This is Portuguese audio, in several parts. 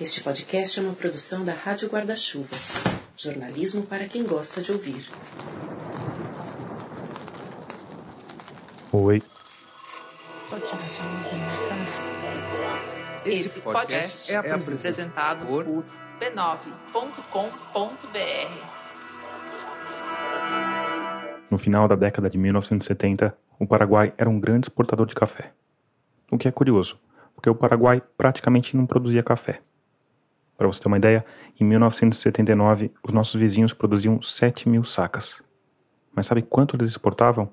Este podcast é uma produção da Rádio Guarda-Chuva. Jornalismo para quem gosta de ouvir. Oi. Esse podcast é apresentado por b9.com.br. No final da década de 1970, o Paraguai era um grande exportador de café. O que é curioso, porque o Paraguai praticamente não produzia café. Para você ter uma ideia, em 1979 os nossos vizinhos produziam 7 mil sacas. Mas sabe quanto eles exportavam?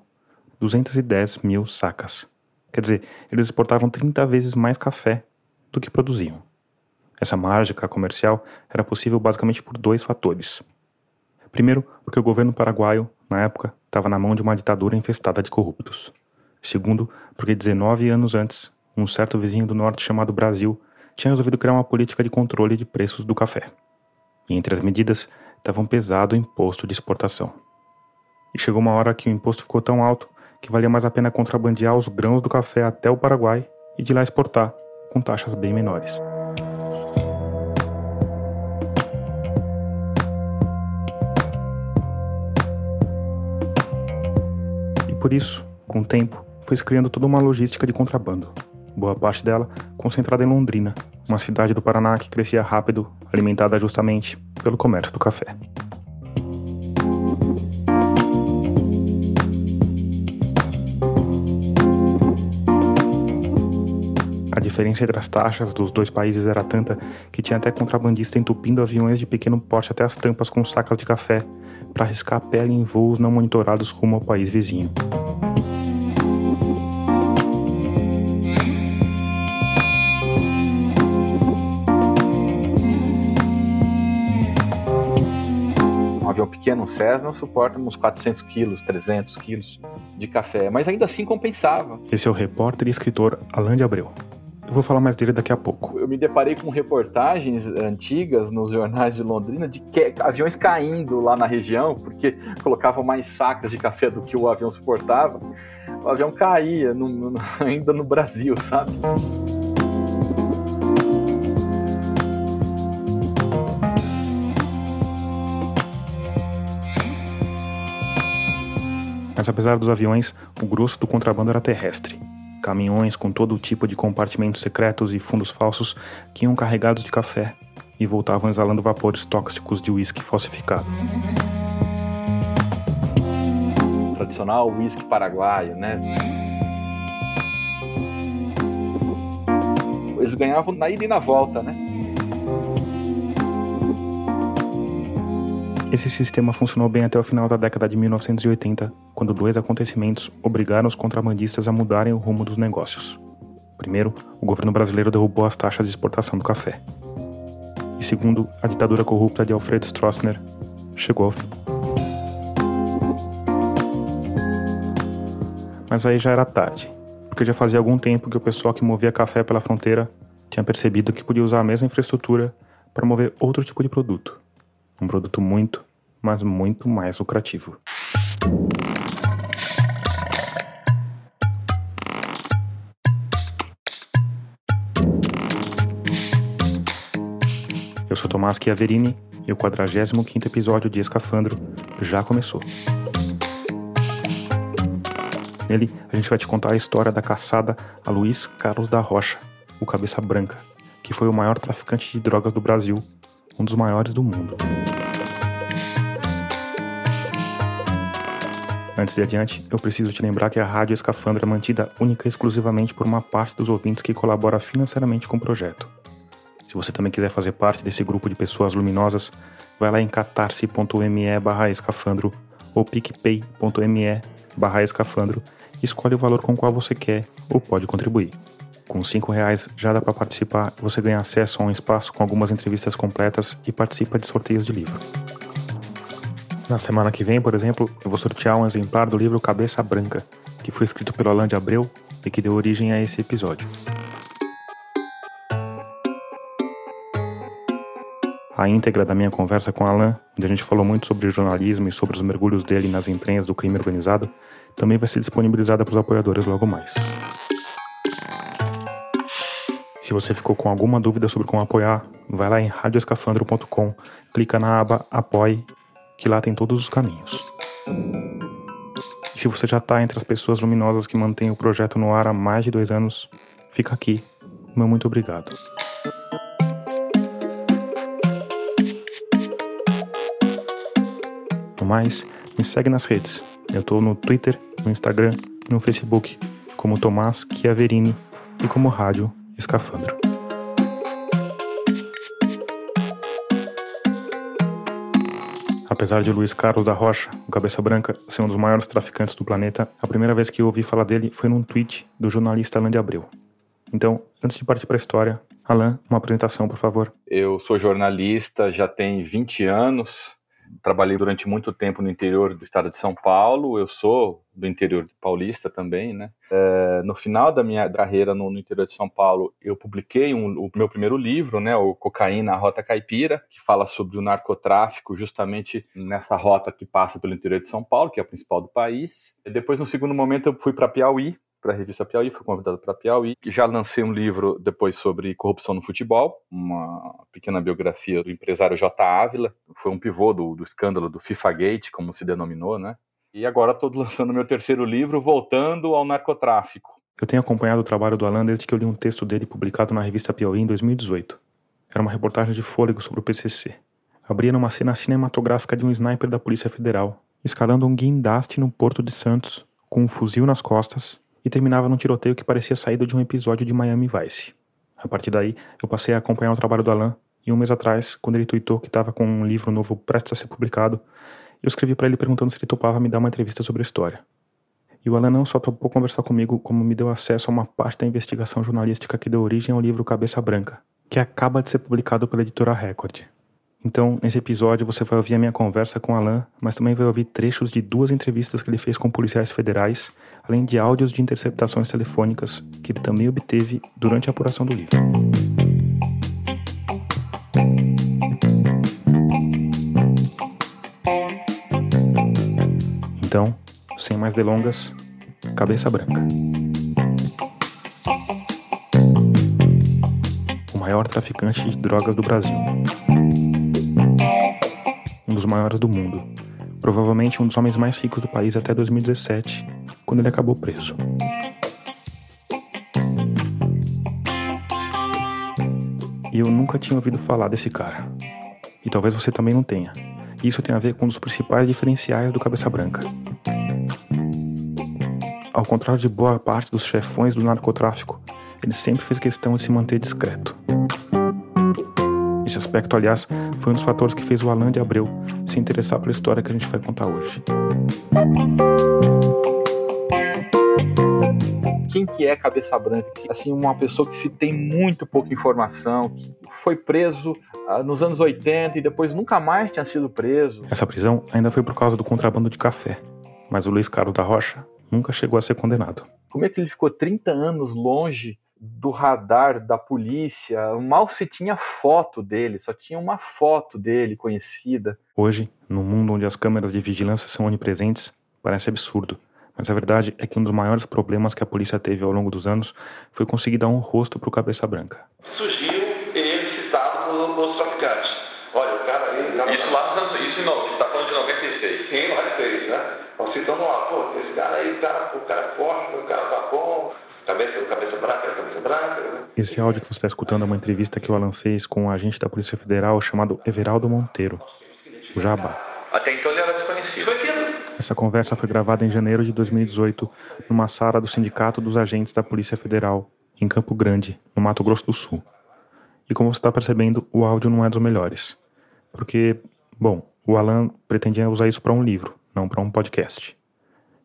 210 mil sacas. Quer dizer, eles exportavam 30 vezes mais café do que produziam. Essa mágica comercial era possível basicamente por dois fatores. Primeiro, porque o governo paraguaio, na época, estava na mão de uma ditadura infestada de corruptos. Segundo, porque 19 anos antes, um certo vizinho do norte chamado Brasil tinha resolvido criar uma política de controle de preços do café. E entre as medidas estava um pesado imposto de exportação. E chegou uma hora que o imposto ficou tão alto que valia mais a pena contrabandear os grãos do café até o Paraguai e de lá exportar, com taxas bem menores. E por isso, com o tempo, foi se criando toda uma logística de contrabando. Boa parte dela concentrada em Londrina, uma cidade do Paraná que crescia rápido, alimentada justamente pelo comércio do café. A diferença entre as taxas dos dois países era tanta que tinha até contrabandista entupindo aviões de pequeno porte até as tampas com sacas de café para arriscar a pele em voos não monitorados rumo ao país vizinho. Pequeno, um Cessna, suporta uns 400 quilos, 300 quilos de café, mas ainda assim compensava. Esse é o repórter e escritor Alain de Abreu. Eu vou falar mais dele daqui a pouco. Eu me deparei com reportagens antigas nos jornais de Londrina de que, aviões caindo lá na região, porque colocavam mais sacas de café do que o avião suportava. O avião caía no, no, ainda no Brasil, sabe? Mas apesar dos aviões, o grosso do contrabando era terrestre. Caminhões com todo tipo de compartimentos secretos e fundos falsos que iam carregados de café e voltavam exalando vapores tóxicos de uísque falsificado. Tradicional uísque paraguaio, né? Eles ganhavam na ida e na volta, né? Esse sistema funcionou bem até o final da década de 1980, quando dois acontecimentos obrigaram os contrabandistas a mudarem o rumo dos negócios. Primeiro, o governo brasileiro derrubou as taxas de exportação do café. E segundo, a ditadura corrupta de Alfredo Stroessner chegou ao fim. Mas aí já era tarde, porque já fazia algum tempo que o pessoal que movia café pela fronteira tinha percebido que podia usar a mesma infraestrutura para mover outro tipo de produto um produto muito, mas muito mais lucrativo. Eu sou Tomás Chiaverini e o 45º episódio de Escafandro já começou. Nele, a gente vai te contar a história da caçada a Luiz Carlos da Rocha, o Cabeça Branca, que foi o maior traficante de drogas do Brasil um dos maiores do mundo. Antes de adiante, eu preciso te lembrar que a Rádio Escafandra é mantida única e exclusivamente por uma parte dos ouvintes que colabora financeiramente com o projeto. Se você também quiser fazer parte desse grupo de pessoas luminosas, vai lá em catarse.me barra escafandro ou picpay.me barra escafandro e escolhe o valor com o qual você quer ou pode contribuir. Com cinco reais já dá para participar você ganha acesso a um espaço com algumas entrevistas completas e participa de sorteios de livro. Na semana que vem, por exemplo, eu vou sortear um exemplar do livro Cabeça Branca, que foi escrito pelo Alain de Abreu e que deu origem a esse episódio. A íntegra da minha conversa com Alain, onde a gente falou muito sobre jornalismo e sobre os mergulhos dele nas entranhas do crime organizado, também vai ser disponibilizada para os apoiadores logo mais. Se você ficou com alguma dúvida sobre como apoiar, vai lá em radioescafandro.com, clica na aba Apoie, que lá tem todos os caminhos. E se você já está entre as pessoas luminosas que mantêm o projeto no ar há mais de dois anos, fica aqui. Meu muito obrigado. No mais, me segue nas redes. Eu estou no Twitter, no Instagram e no Facebook como Tomás Chiaverini e como Rádio Escafandro. Apesar de Luiz Carlos da Rocha, o Cabeça Branca, ser um dos maiores traficantes do planeta, a primeira vez que eu ouvi falar dele foi num tweet do jornalista Alain de Abreu. Então, antes de partir para a história, Alain, uma apresentação, por favor. Eu sou jornalista, já tem 20 anos, trabalhei durante muito tempo no interior do estado de São Paulo. Eu sou do interior paulista também, né? É, no final da minha carreira no, no, interior de São Paulo, eu publiquei um, o meu primeiro livro, né? O Cocaína, a Rota Caipira, que fala sobre o narcotráfico justamente nessa rota que passa pelo interior de São Paulo, que é a principal do país. E depois, no segundo momento, eu fui para Piauí, para a revista Piauí, fui convidado para Piauí. Já lancei um livro depois sobre corrupção no futebol, uma pequena biografia do empresário J. Ávila. Foi um pivô do, do escândalo do FIFA Gate, como se denominou, né? E agora estou lançando meu terceiro livro, voltando ao narcotráfico. Eu tenho acompanhado o trabalho do Alan desde que eu li um texto dele publicado na revista Piauí em 2018. Era uma reportagem de fôlego sobre o PCC. Abria numa cena cinematográfica de um sniper da Polícia Federal, escalando um guindaste no Porto de Santos, com um fuzil nas costas e terminava num tiroteio que parecia saído de um episódio de Miami Vice. A partir daí, eu passei a acompanhar o trabalho do Alan, e um mês atrás, quando ele tweetou que estava com um livro novo prestes a ser publicado, eu escrevi para ele perguntando se ele topava me dar uma entrevista sobre a história. E o Alan não só topou conversar comigo, como me deu acesso a uma parte da investigação jornalística que deu origem ao livro Cabeça Branca, que acaba de ser publicado pela editora Record. Então, nesse episódio, você vai ouvir a minha conversa com Alan, mas também vai ouvir trechos de duas entrevistas que ele fez com policiais federais, além de áudios de interceptações telefônicas que ele também obteve durante a apuração do livro. Então, sem mais delongas, cabeça branca. O maior traficante de drogas do Brasil um dos maiores do mundo, provavelmente um dos homens mais ricos do país até 2017, quando ele acabou preso. E eu nunca tinha ouvido falar desse cara. E talvez você também não tenha. Isso tem a ver com um dos principais diferenciais do Cabeça Branca. Ao contrário de boa parte dos chefões do narcotráfico, ele sempre fez questão de se manter discreto. Esse aspecto, aliás, foi um dos fatores que fez o Alan de Abreu se interessar pela história que a gente vai contar hoje. Quem que é Cabeça Branca? Assim, uma pessoa que se tem muito pouca informação, que foi preso ah, nos anos 80 e depois nunca mais tinha sido preso. Essa prisão ainda foi por causa do contrabando de café, mas o Luiz Carlos da Rocha nunca chegou a ser condenado. Como é que ele ficou 30 anos longe do radar da polícia, mal se tinha foto dele, só tinha uma foto dele conhecida. Hoje, no mundo onde as câmeras de vigilância são onipresentes, parece absurdo. Mas a verdade é que um dos maiores problemas que a polícia teve ao longo dos anos foi conseguir dar um rosto para o Cabeça Branca. Surgiu ele citado pelos traficantes. Olha, o cara aí. Cara isso lá nos anos. Isso não, está falando de 96. Sim, 96, né? Então citando lá, pô, esse cara aí, o cara, o cara é forte, o cara tá bom, Cabeça, cabeça branca, cabeça branca. Esse áudio que você está escutando é uma entrevista que o Alan fez com um agente da Polícia Federal chamado Everaldo Monteiro, o Jabá. Até então ele era desconhecido aqui. Essa conversa foi gravada em janeiro de 2018, numa sala do Sindicato dos Agentes da Polícia Federal, em Campo Grande, no Mato Grosso do Sul. E como você está percebendo, o áudio não é dos melhores. Porque, bom, o Alan pretendia usar isso para um livro, não para um podcast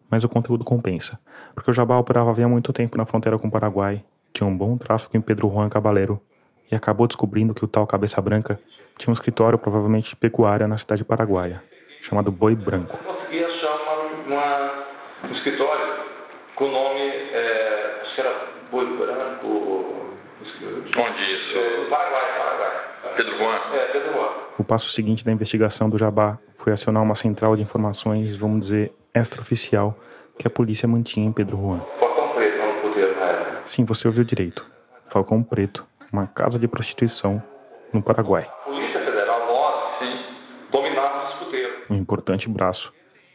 mas o conteúdo compensa, porque o Jabá operava havia muito tempo na fronteira com o Paraguai, tinha um bom tráfico em Pedro Juan Caballero e acabou descobrindo que o tal Cabeça Branca tinha um escritório provavelmente de pecuária na cidade paraguaia, chamado Boi Branco. Eu consegui achar uma, uma, um escritório com o nome, é, acho que era Boi Branco... Onde isso? É, Paraguai, Paraguai. Pedro Juan? É, Pedro Juan. O passo seguinte da investigação do Jabá foi acionar uma central de informações, vamos dizer, extraoficial que a polícia mantinha em Pedro Juan. Falcão Preto não poder na época. Sim, você ouviu direito. Falcão Preto, uma casa de prostituição no Paraguai. Polícia Federal, nós, sim, dominava os escuteiros. Um importante braço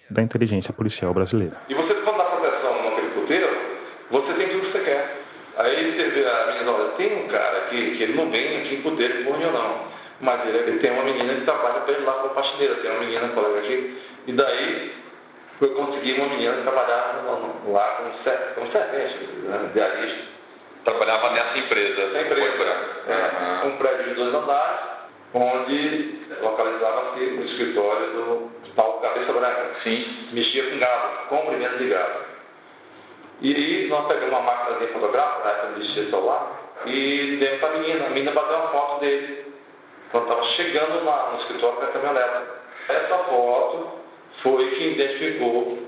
da inteligência policial brasileira. E você, quando dá proteção naquele escuteiro, você tem tudo que você quer. Aí você vê a menina, olha, tem um cara aqui que ele não vem aqui em puteiro com reunião, não. Mas ele, ele, tem uma menina que trabalha para ele lá com a faxineira, tem uma menina colega aqui. E daí eu consegui uma menina que trabalhava lá com sete, com servente, né, diarista. Trabalhava nessa empresa. Essa empresa. É, um prédio de dois andares, onde localizava-se o escritório do tal Cabeça Branca. Sim. Mexia com gado, comprimento de gado. E nós pegamos uma máquina de fotográfica, na época de celular, e demos para a menina. A menina bateu uma foto dele, quando estava chegando lá no escritório com a caminhonete. Essa foto foi que identificou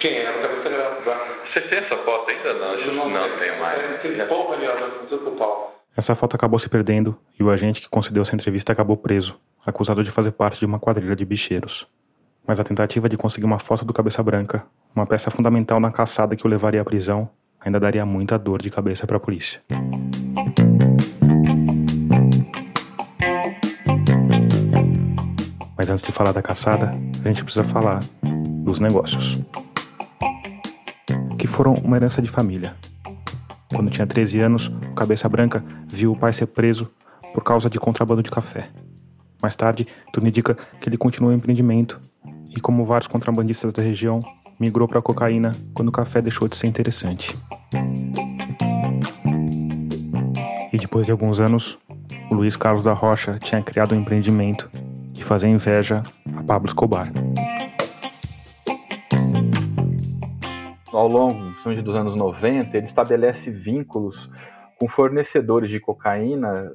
quem era o cabeça branca. Você tem essa foto ainda? Não, Eu não, não mais. Tem pouco ali, pau. Essa foto acabou se perdendo e o agente que concedeu essa entrevista acabou preso, acusado de fazer parte de uma quadrilha de bicheiros. Mas a tentativa de conseguir uma foto do Cabeça Branca, uma peça fundamental na caçada que o levaria à prisão, ainda daria muita dor de cabeça para a polícia. Mas antes de falar da caçada, a gente precisa falar dos negócios. Que foram uma herança de família. Quando tinha 13 anos, o Cabeça Branca viu o pai ser preso por causa de contrabando de café. Mais tarde, tudo indica que ele continuou o empreendimento e, como vários contrabandistas da região, migrou para a cocaína quando o café deixou de ser interessante. E depois de alguns anos, o Luiz Carlos da Rocha tinha criado um empreendimento de fazer inveja a Pablo Escobar. Ao longo dos anos 90, ele estabelece vínculos com fornecedores de cocaína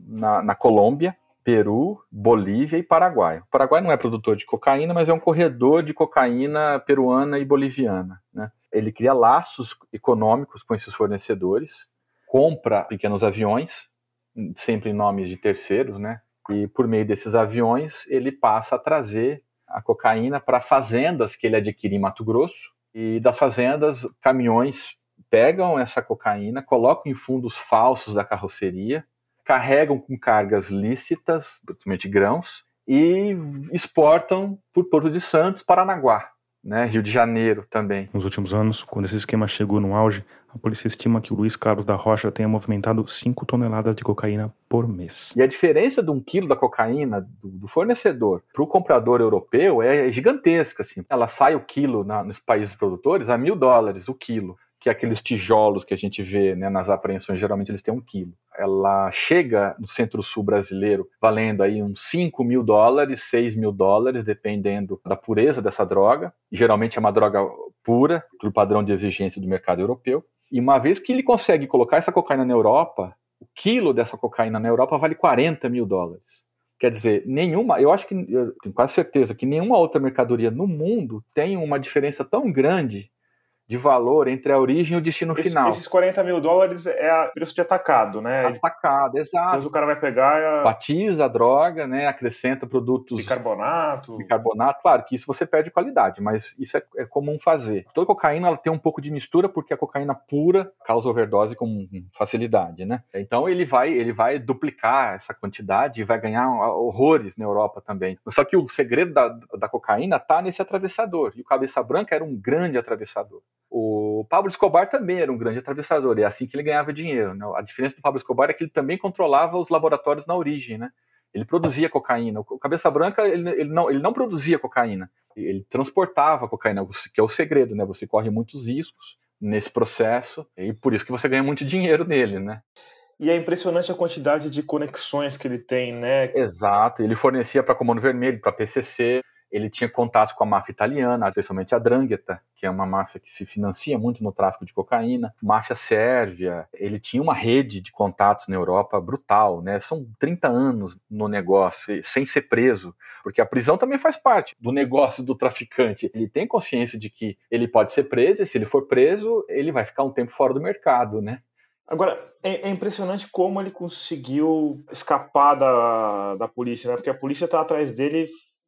na, na Colômbia, Peru, Bolívia e Paraguai. O Paraguai não é produtor de cocaína, mas é um corredor de cocaína peruana e boliviana. Né? Ele cria laços econômicos com esses fornecedores, compra pequenos aviões, sempre em nome de terceiros, né? E por meio desses aviões ele passa a trazer a cocaína para fazendas que ele adquire em Mato Grosso, e das fazendas, caminhões pegam essa cocaína, colocam em fundos falsos da carroceria, carregam com cargas lícitas, principalmente grãos, e exportam por Porto de Santos, Paranaguá, né, Rio de Janeiro também. Nos últimos anos, quando esse esquema chegou no auge, a polícia estima que o Luiz Carlos da Rocha tenha movimentado 5 toneladas de cocaína por mês. E a diferença de um quilo da cocaína do, do fornecedor para o comprador europeu é gigantesca. Assim. Ela sai o quilo na, nos países produtores a mil dólares o quilo que é aqueles tijolos que a gente vê né, nas apreensões, geralmente eles têm um quilo. Ela chega no centro-sul brasileiro valendo aí uns 5 mil dólares, 6 mil dólares, dependendo da pureza dessa droga. Geralmente é uma droga pura, do padrão de exigência do mercado europeu. E uma vez que ele consegue colocar essa cocaína na Europa, o quilo dessa cocaína na Europa vale 40 mil dólares. Quer dizer, nenhuma, eu acho que, eu tenho quase certeza que nenhuma outra mercadoria no mundo tem uma diferença tão grande de valor entre a origem e o destino Esse, final. Esses 40 mil dólares é preço de atacado, né? Atacado, exato. Depois o cara vai pegar a... Batiza a droga, né? acrescenta produtos. Bicarbonato. Bicarbonato, claro que isso você perde qualidade, mas isso é, é, comum fazer. Toda cocaína ela tem um pouco de mistura, porque a cocaína pura causa overdose com facilidade, né? Então ele vai, ele vai duplicar essa quantidade e vai ganhar horrores na Europa também. Só que o segredo da, da cocaína tá nesse atravessador. E o Cabeça Branca era um grande atravessador. O Pablo Escobar também era um grande atravessador, e é assim que ele ganhava dinheiro. Né? A diferença do Pablo Escobar é que ele também controlava os laboratórios na origem, né? Ele produzia cocaína. O Cabeça Branca, ele, ele, não, ele não produzia cocaína, ele transportava cocaína, que é o segredo, né? Você corre muitos riscos nesse processo, e por isso que você ganha muito dinheiro nele, né? E é impressionante a quantidade de conexões que ele tem, né? Exato, ele fornecia para Comando Vermelho, para PCC, ele tinha contatos com a máfia italiana, especialmente a Drangheta, que é uma máfia que se financia muito no tráfico de cocaína, máfia sérvia. Ele tinha uma rede de contatos na Europa brutal, né? São 30 anos no negócio, sem ser preso, porque a prisão também faz parte do negócio do traficante. Ele tem consciência de que ele pode ser preso e se ele for preso, ele vai ficar um tempo fora do mercado, né? Agora, é, é, impressionante como ele conseguiu escapar da, da polícia, né? Porque a polícia tá atrás dele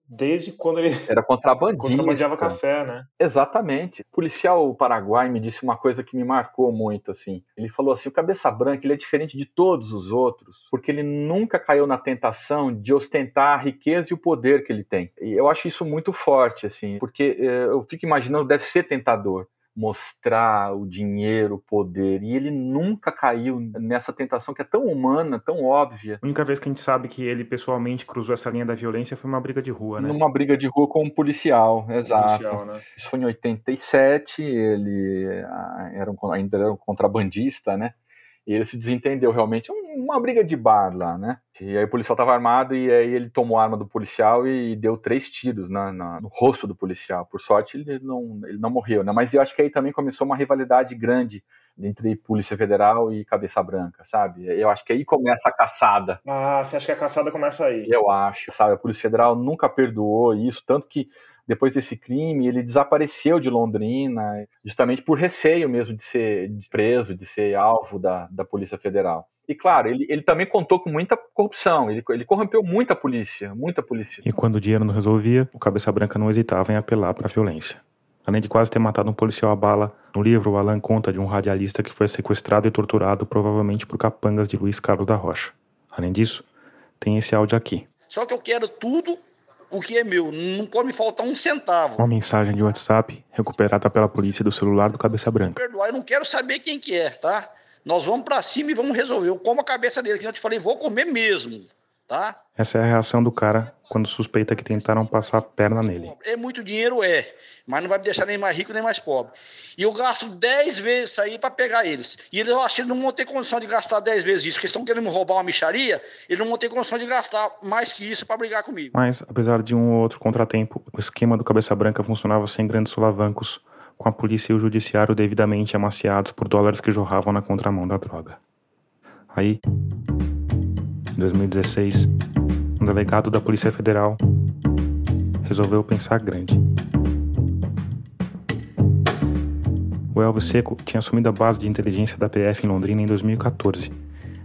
desde quando ele era contrabandista. contrabandeava café, né? Exatamente. O policial paraguai me disse uma coisa que me marcou muito, assim. Ele falou assim, o Cabeça Branca, ele é diferente de todos os outros, porque ele nunca caiu na tentação de ostentar a riqueza e o poder que ele tem. E eu acho isso muito forte, assim, porque eh, eu fico imaginando, deve ser tentador mostrar o dinheiro, o poder. E ele nunca caiu nessa tentação que é tão humana, tão óbvia. A única vez que a gente sabe que ele pessoalmente cruzou essa linha da violência foi uma briga de rua, né? Numa briga de rua com um policial, exato. Policial, né? Isso foi em 87, ele ah, era um, ainda era um contrabandista, né? E ele se desentendeu realmente, um- uma briga de bar lá, né? E aí o policial estava armado e aí ele tomou a arma do policial e deu três tiros na, na- no rosto do policial. Por sorte ele não, ele não morreu, né? Mas eu acho que aí também começou uma rivalidade grande entre Polícia Federal e Cabeça Branca, sabe? Eu acho que aí começa a caçada. Ah, você acha que a caçada começa aí? Eu acho, sabe? A Polícia Federal nunca perdoou isso, tanto que depois desse crime ele desapareceu de Londrina, justamente por receio mesmo de ser preso, de ser alvo da, da Polícia Federal. E claro, ele, ele também contou com muita corrupção, ele, ele corrompeu muita polícia, muita polícia. E quando o dinheiro não resolvia, o Cabeça Branca não hesitava em apelar para a violência. Além de quase ter matado um policial a bala, no livro o Alan conta de um radialista que foi sequestrado e torturado provavelmente por capangas de Luiz Carlos da Rocha. Além disso, tem esse áudio aqui. Só que eu quero tudo o que é meu. Não pode me faltar um centavo. Uma mensagem de WhatsApp recuperada pela polícia do celular do Cabeça Branca. Perdoar, eu não quero saber quem que é, tá? Nós vamos pra cima e vamos resolver. Eu como a cabeça dele, que eu te falei, vou comer mesmo, tá? Essa é a reação do cara quando suspeita que tentaram passar a perna nele. É muito dinheiro, é. Mas não vai me deixar nem mais rico nem mais pobre. E eu gasto 10 vezes isso aí pra pegar eles. E eles, eu acho que eles não vão ter condição de gastar 10 vezes isso. Porque eles estão querendo me roubar uma micharia, eles não vão ter condição de gastar mais que isso pra brigar comigo. Mas, apesar de um ou outro contratempo, o esquema do Cabeça Branca funcionava sem grandes solavancos, com a polícia e o judiciário devidamente amaciados por dólares que jorravam na contramão da droga. Aí, em 2016, um delegado da Polícia Federal resolveu pensar grande. O Elvis Seco tinha assumido a base de inteligência da PF em Londrina em 2014.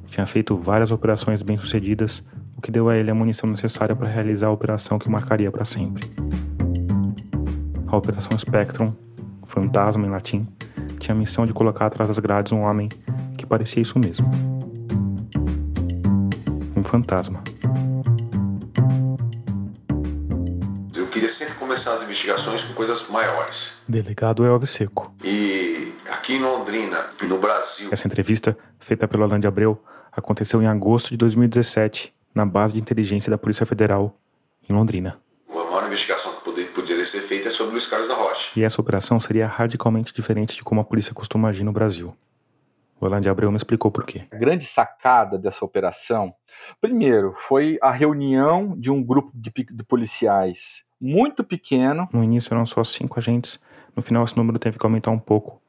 Tinha feito várias operações bem-sucedidas, o que deu a ele a munição necessária para realizar a operação que o marcaria para sempre. A Operação Spectrum, fantasma em latim, tinha a missão de colocar atrás das grades um homem que parecia isso mesmo. Fantasma. Eu queria sempre começar as investigações com coisas maiores. Delegado Elvis Seco. E aqui em Londrina, no Brasil, Essa entrevista, feita pelo Alan de Abreu, aconteceu em agosto de 2017, na base de inteligência da Polícia Federal, em Londrina. a maior investigação que poder- poderia ser feita é sobre Luiz Carlos da Rocha. E essa operação seria radicalmente diferente de como a polícia costuma agir no Brasil. O Alan de Abreu me explicou por quê. A grande sacada dessa operação, primeiro, foi a reunião de um grupo de, de policiais muito pequeno. No início eram só cinco agentes, no final esse número teve que aumentar um pouco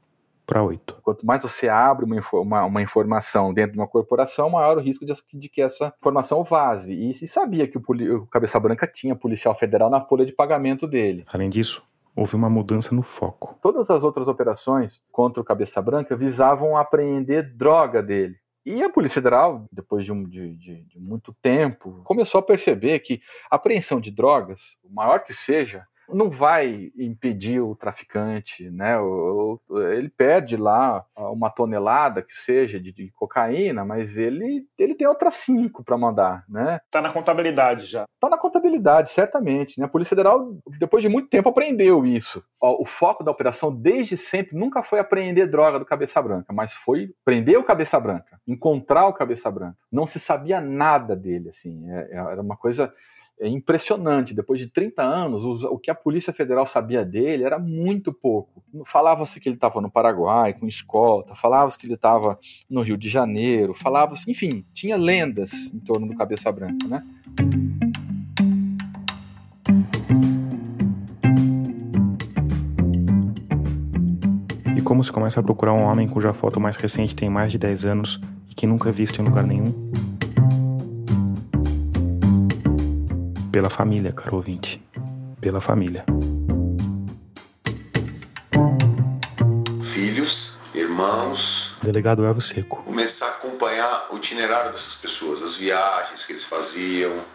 para oito. Quanto mais você abre uma, uma- uma informação dentro de uma corporação, maior o risco de, de que essa informação vaze. E se sabia que o, o Cabeça Branca tinha policial federal na folha de pagamento dele. Além disso, houve uma mudança no foco. Todas as outras operações contra o Cabeça Branca visavam apreender droga dele. E a Polícia Federal, depois de, um- de- de- de muito tempo, começou a perceber que a apreensão de drogas, o maior que seja, não vai impedir o traficante, né? O- o- ele perde lá uma tonelada que seja de, de cocaína, mas ele, ele tem outras cinco para mandar, né? Tá na contabilidade já. Tá na contabilidade, certamente. Né? A Polícia Federal, depois de muito tempo, aprendeu isso. O foco da operação, desde sempre, nunca foi apreender droga do Cabeça Branca, mas foi prender o Cabeça Branca, encontrar o Cabeça Branca. Não se sabia nada dele, assim. É- é- era uma coisa é, impressionante. Depois de 30 anos, os- o que a Polícia Federal sabia dele era muito pouco. Falava-se que ele estava no Paraguai com escolta, falava-se que ele estava no Rio de Janeiro, falava-se, enfim, tinha lendas em torno do Cabeça Branca, né? E como se começa a procurar um homem cuja foto mais recente tem mais de 10 anos e que nunca é visto em lugar nenhum? Pela família, caro ouvinte. Pela família. Filhos, irmãos, Delegado Elvis Seco. começar a acompanhar o itinerário dessas pessoas, as viagens que eles faziam,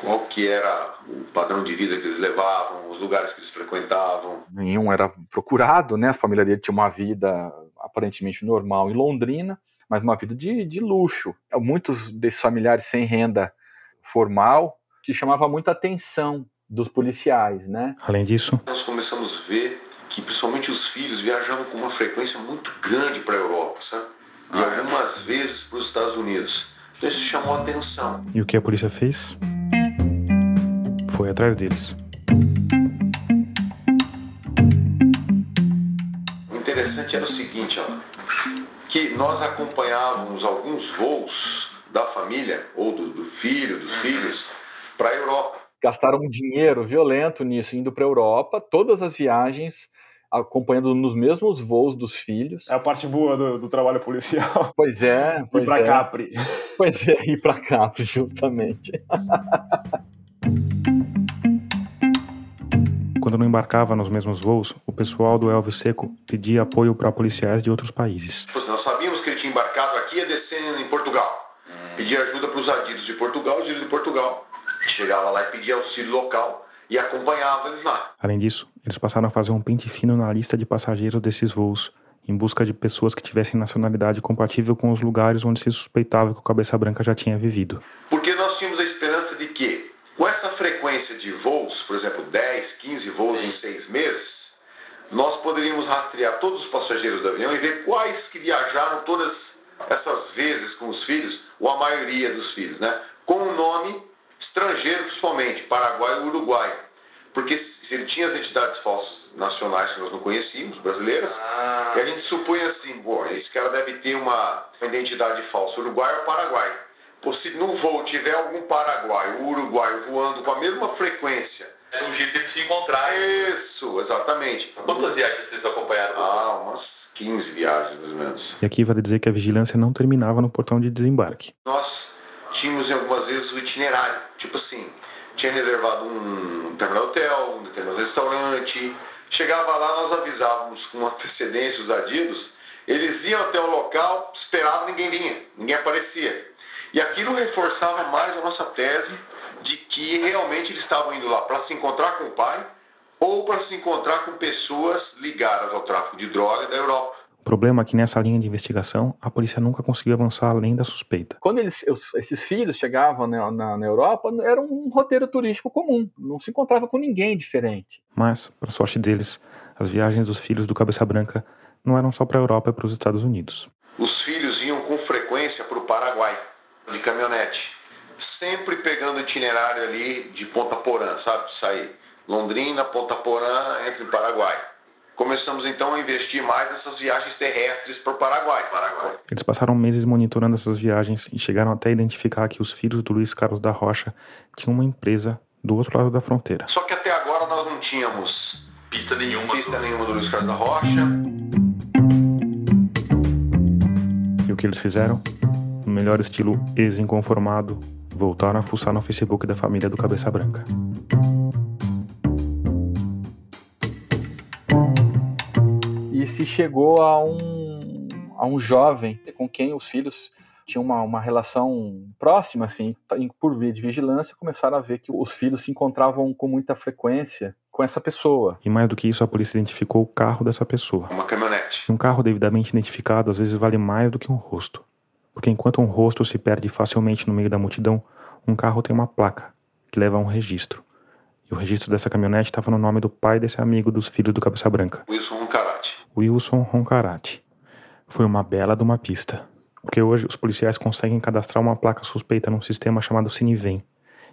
qual que era o padrão de vida que eles levavam, os lugares que eles frequentavam. Nenhum era procurado, né? A família dele tinha uma vida aparentemente normal em Londrina, mas uma vida de, de luxo. Muitos desses familiares sem renda formal que chamava muita atenção dos policiais, né? Além disso, nós começamos a ver que principalmente os filhos viajavam com uma frequência muito grande para a Europa, sabe? E algumas vezes para os Estados Unidos. Então isso chamou a atenção. e o que a polícia fez? Foi atrás deles. O interessante era o seguinte, ó, que nós acompanhávamos alguns voos da família ou do, do filho, dos filhos, para a Europa. Gastaram um dinheiro violento nisso, indo para a Europa, todas as viagens, acompanhando nos mesmos voos dos filhos. É a parte boa do, do trabalho policial. Pois é, Ir pois pra é. Capri. Pois é, ir para Capri, justamente. Quando não embarcava nos mesmos voos, o pessoal do Elvis Seco pedia apoio para policiais de outros países. Tipo assim, Nós sabíamos que ele tinha embarcado aqui e ia descendo em Portugal. Pedia ajuda para os adidos de Portugal, os adidos de Portugal. Chegava lá e pedia auxílio local e acompanhava eles lá. Além disso, eles passaram a fazer um pente fino na lista de passageiros desses voos, em busca de pessoas que tivessem nacionalidade compatível com os lugares onde se suspeitava que o Cabeça Branca já tinha vivido. Porque nós tínhamos a esperança de que, com essa frequência de voos, por exemplo, 10, 15 voos em seis meses, nós poderíamos rastrear todos os passageiros do avião e ver quais que viajaram todas essas vezes com os filhos, ou a maioria dos filhos, né? Com um nome estrangeiro, principalmente, Paraguai e Uruguai. Porque se ele tinha as entidades falsas nacionais que nós não conhecíamos, brasileiras, e a gente supunha assim, bom, esse cara deve ter uma, identidade falsa, Uruguai ou Paraguai. Pô, se no voo tiver algum paraguaio ou uruguaio voando com a mesma frequência. É um jeito de se encontrar. Isso, exatamente. Quantas viagens vocês acompanharam? Ah, umas 15 viagens, mais ou menos. E aqui vale dizer que a vigilância não terminava no portão de desembarque. Nós tínhamos algumas vezes o itinerário. Tipo assim, tinha reservado um determinado hotel, um determinado restaurante. Chegava lá, nós avisávamos com antecedência os adidos. Eles iam até o local, esperavam, ninguém vinha, ninguém aparecia. E aquilo reforçava mais a nossa tese de que realmente eles estavam indo lá para se encontrar com o pai ou para se encontrar com pessoas ligadas ao tráfico de droga da Europa. O problema é que nessa linha de investigação, a polícia nunca conseguiu avançar além da suspeita. Quando eles, os- esses filhos chegavam na, na- na Europa, era um roteiro turístico comum, não se encontrava com ninguém diferente. Mas, para sorte deles, as viagens dos filhos do Cabeça Branca não eram só para a Europa e para os Estados Unidos. Os filhos iam com frequência para o Paraguai, de caminhonete. Sempre pegando o itinerário ali de Ponta Porã, sabe? Sair Londrina, Ponta Porã, entre o Paraguai. Começamos então a investir mais nessas viagens terrestres para o Paraguai. Paraguai. Eles passaram meses monitorando essas viagens e chegaram até a identificar que os filhos do Luiz Carlos da Rocha tinham uma empresa do outro lado da fronteira. Só que até agora nós não tínhamos Pista nenhuma. pista nenhuma do Luiz Carlos da Rocha. E o que eles fizeram? No melhor estilo ex-inconformado, voltaram a fuçar no Facebook da família do Cabeça Branca. E se chegou a um, a um jovem com quem os filhos tinham uma, uma relação próxima, assim, e por via de vigilância, começaram a ver que os filhos se encontravam com muita frequência com essa pessoa. E mais do que isso, a polícia identificou o carro dessa pessoa. Uma caminhonete. E um carro devidamente identificado às vezes vale mais do que um rosto. Porque enquanto um rosto se perde facilmente no meio da multidão, um carro tem uma placa, que leva a um registro. E o registro dessa caminhonete estava no nome do pai desse amigo dos filhos do Cabeça Branca, Wilson. Wilson Roncarati. Foi uma bela de uma pista. Porque hoje os policiais conseguem cadastrar uma placa suspeita num sistema chamado Cinivem.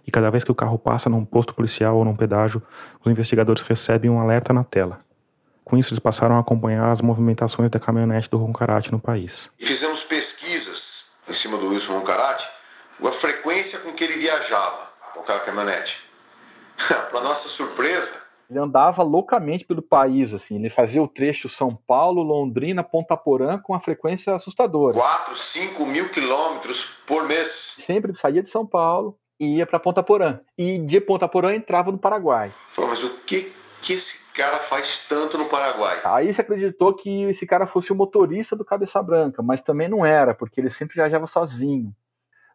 E cada vez que o carro passa num posto policial ou num pedágio, os investigadores recebem um alerta na tela. Com isso, eles passaram a acompanhar as movimentações da caminhonete do Roncarati no país. Fizemos pesquisas em cima do Wilson Roncarati, a frequência com que ele viajava com aquela caminhonete. Para nossa surpresa, Ele andava loucamente pelo país, assim. Ele fazia o trecho São Paulo, Londrina, Ponta Porã com uma frequência assustadora. 4, 5 mil quilômetros por mês. Sempre saía de São Paulo e ia para Ponta Porã. E de Ponta Porã entrava no Paraguai. Mas o que, que esse cara faz tanto no Paraguai? Aí se acreditou que esse cara fosse o motorista do Cabeça Branca, mas também não era, porque ele sempre viajava sozinho.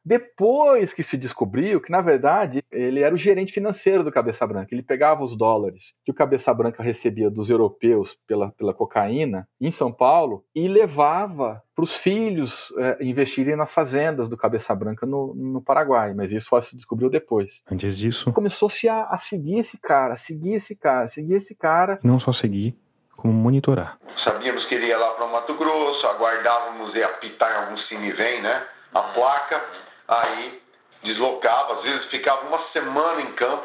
Depois que se descobriu que, na verdade, ele era o gerente financeiro do Cabeça Branca. Ele pegava os dólares que o Cabeça Branca recebia dos europeus pela, pela cocaína em São Paulo e levava para os filhos é, investirem nas fazendas do Cabeça Branca no, no Paraguai. Mas isso só se descobriu depois. Antes disso, Começou-se a, a seguir esse cara, a seguir esse cara, a seguir esse cara. não só seguir, como monitorar. Sabíamos que ele ia lá para o Mato Grosso, aguardávamos ele apitar em algum cine vem, né? A placa, aí deslocava, às vezes ficava uma semana em campo,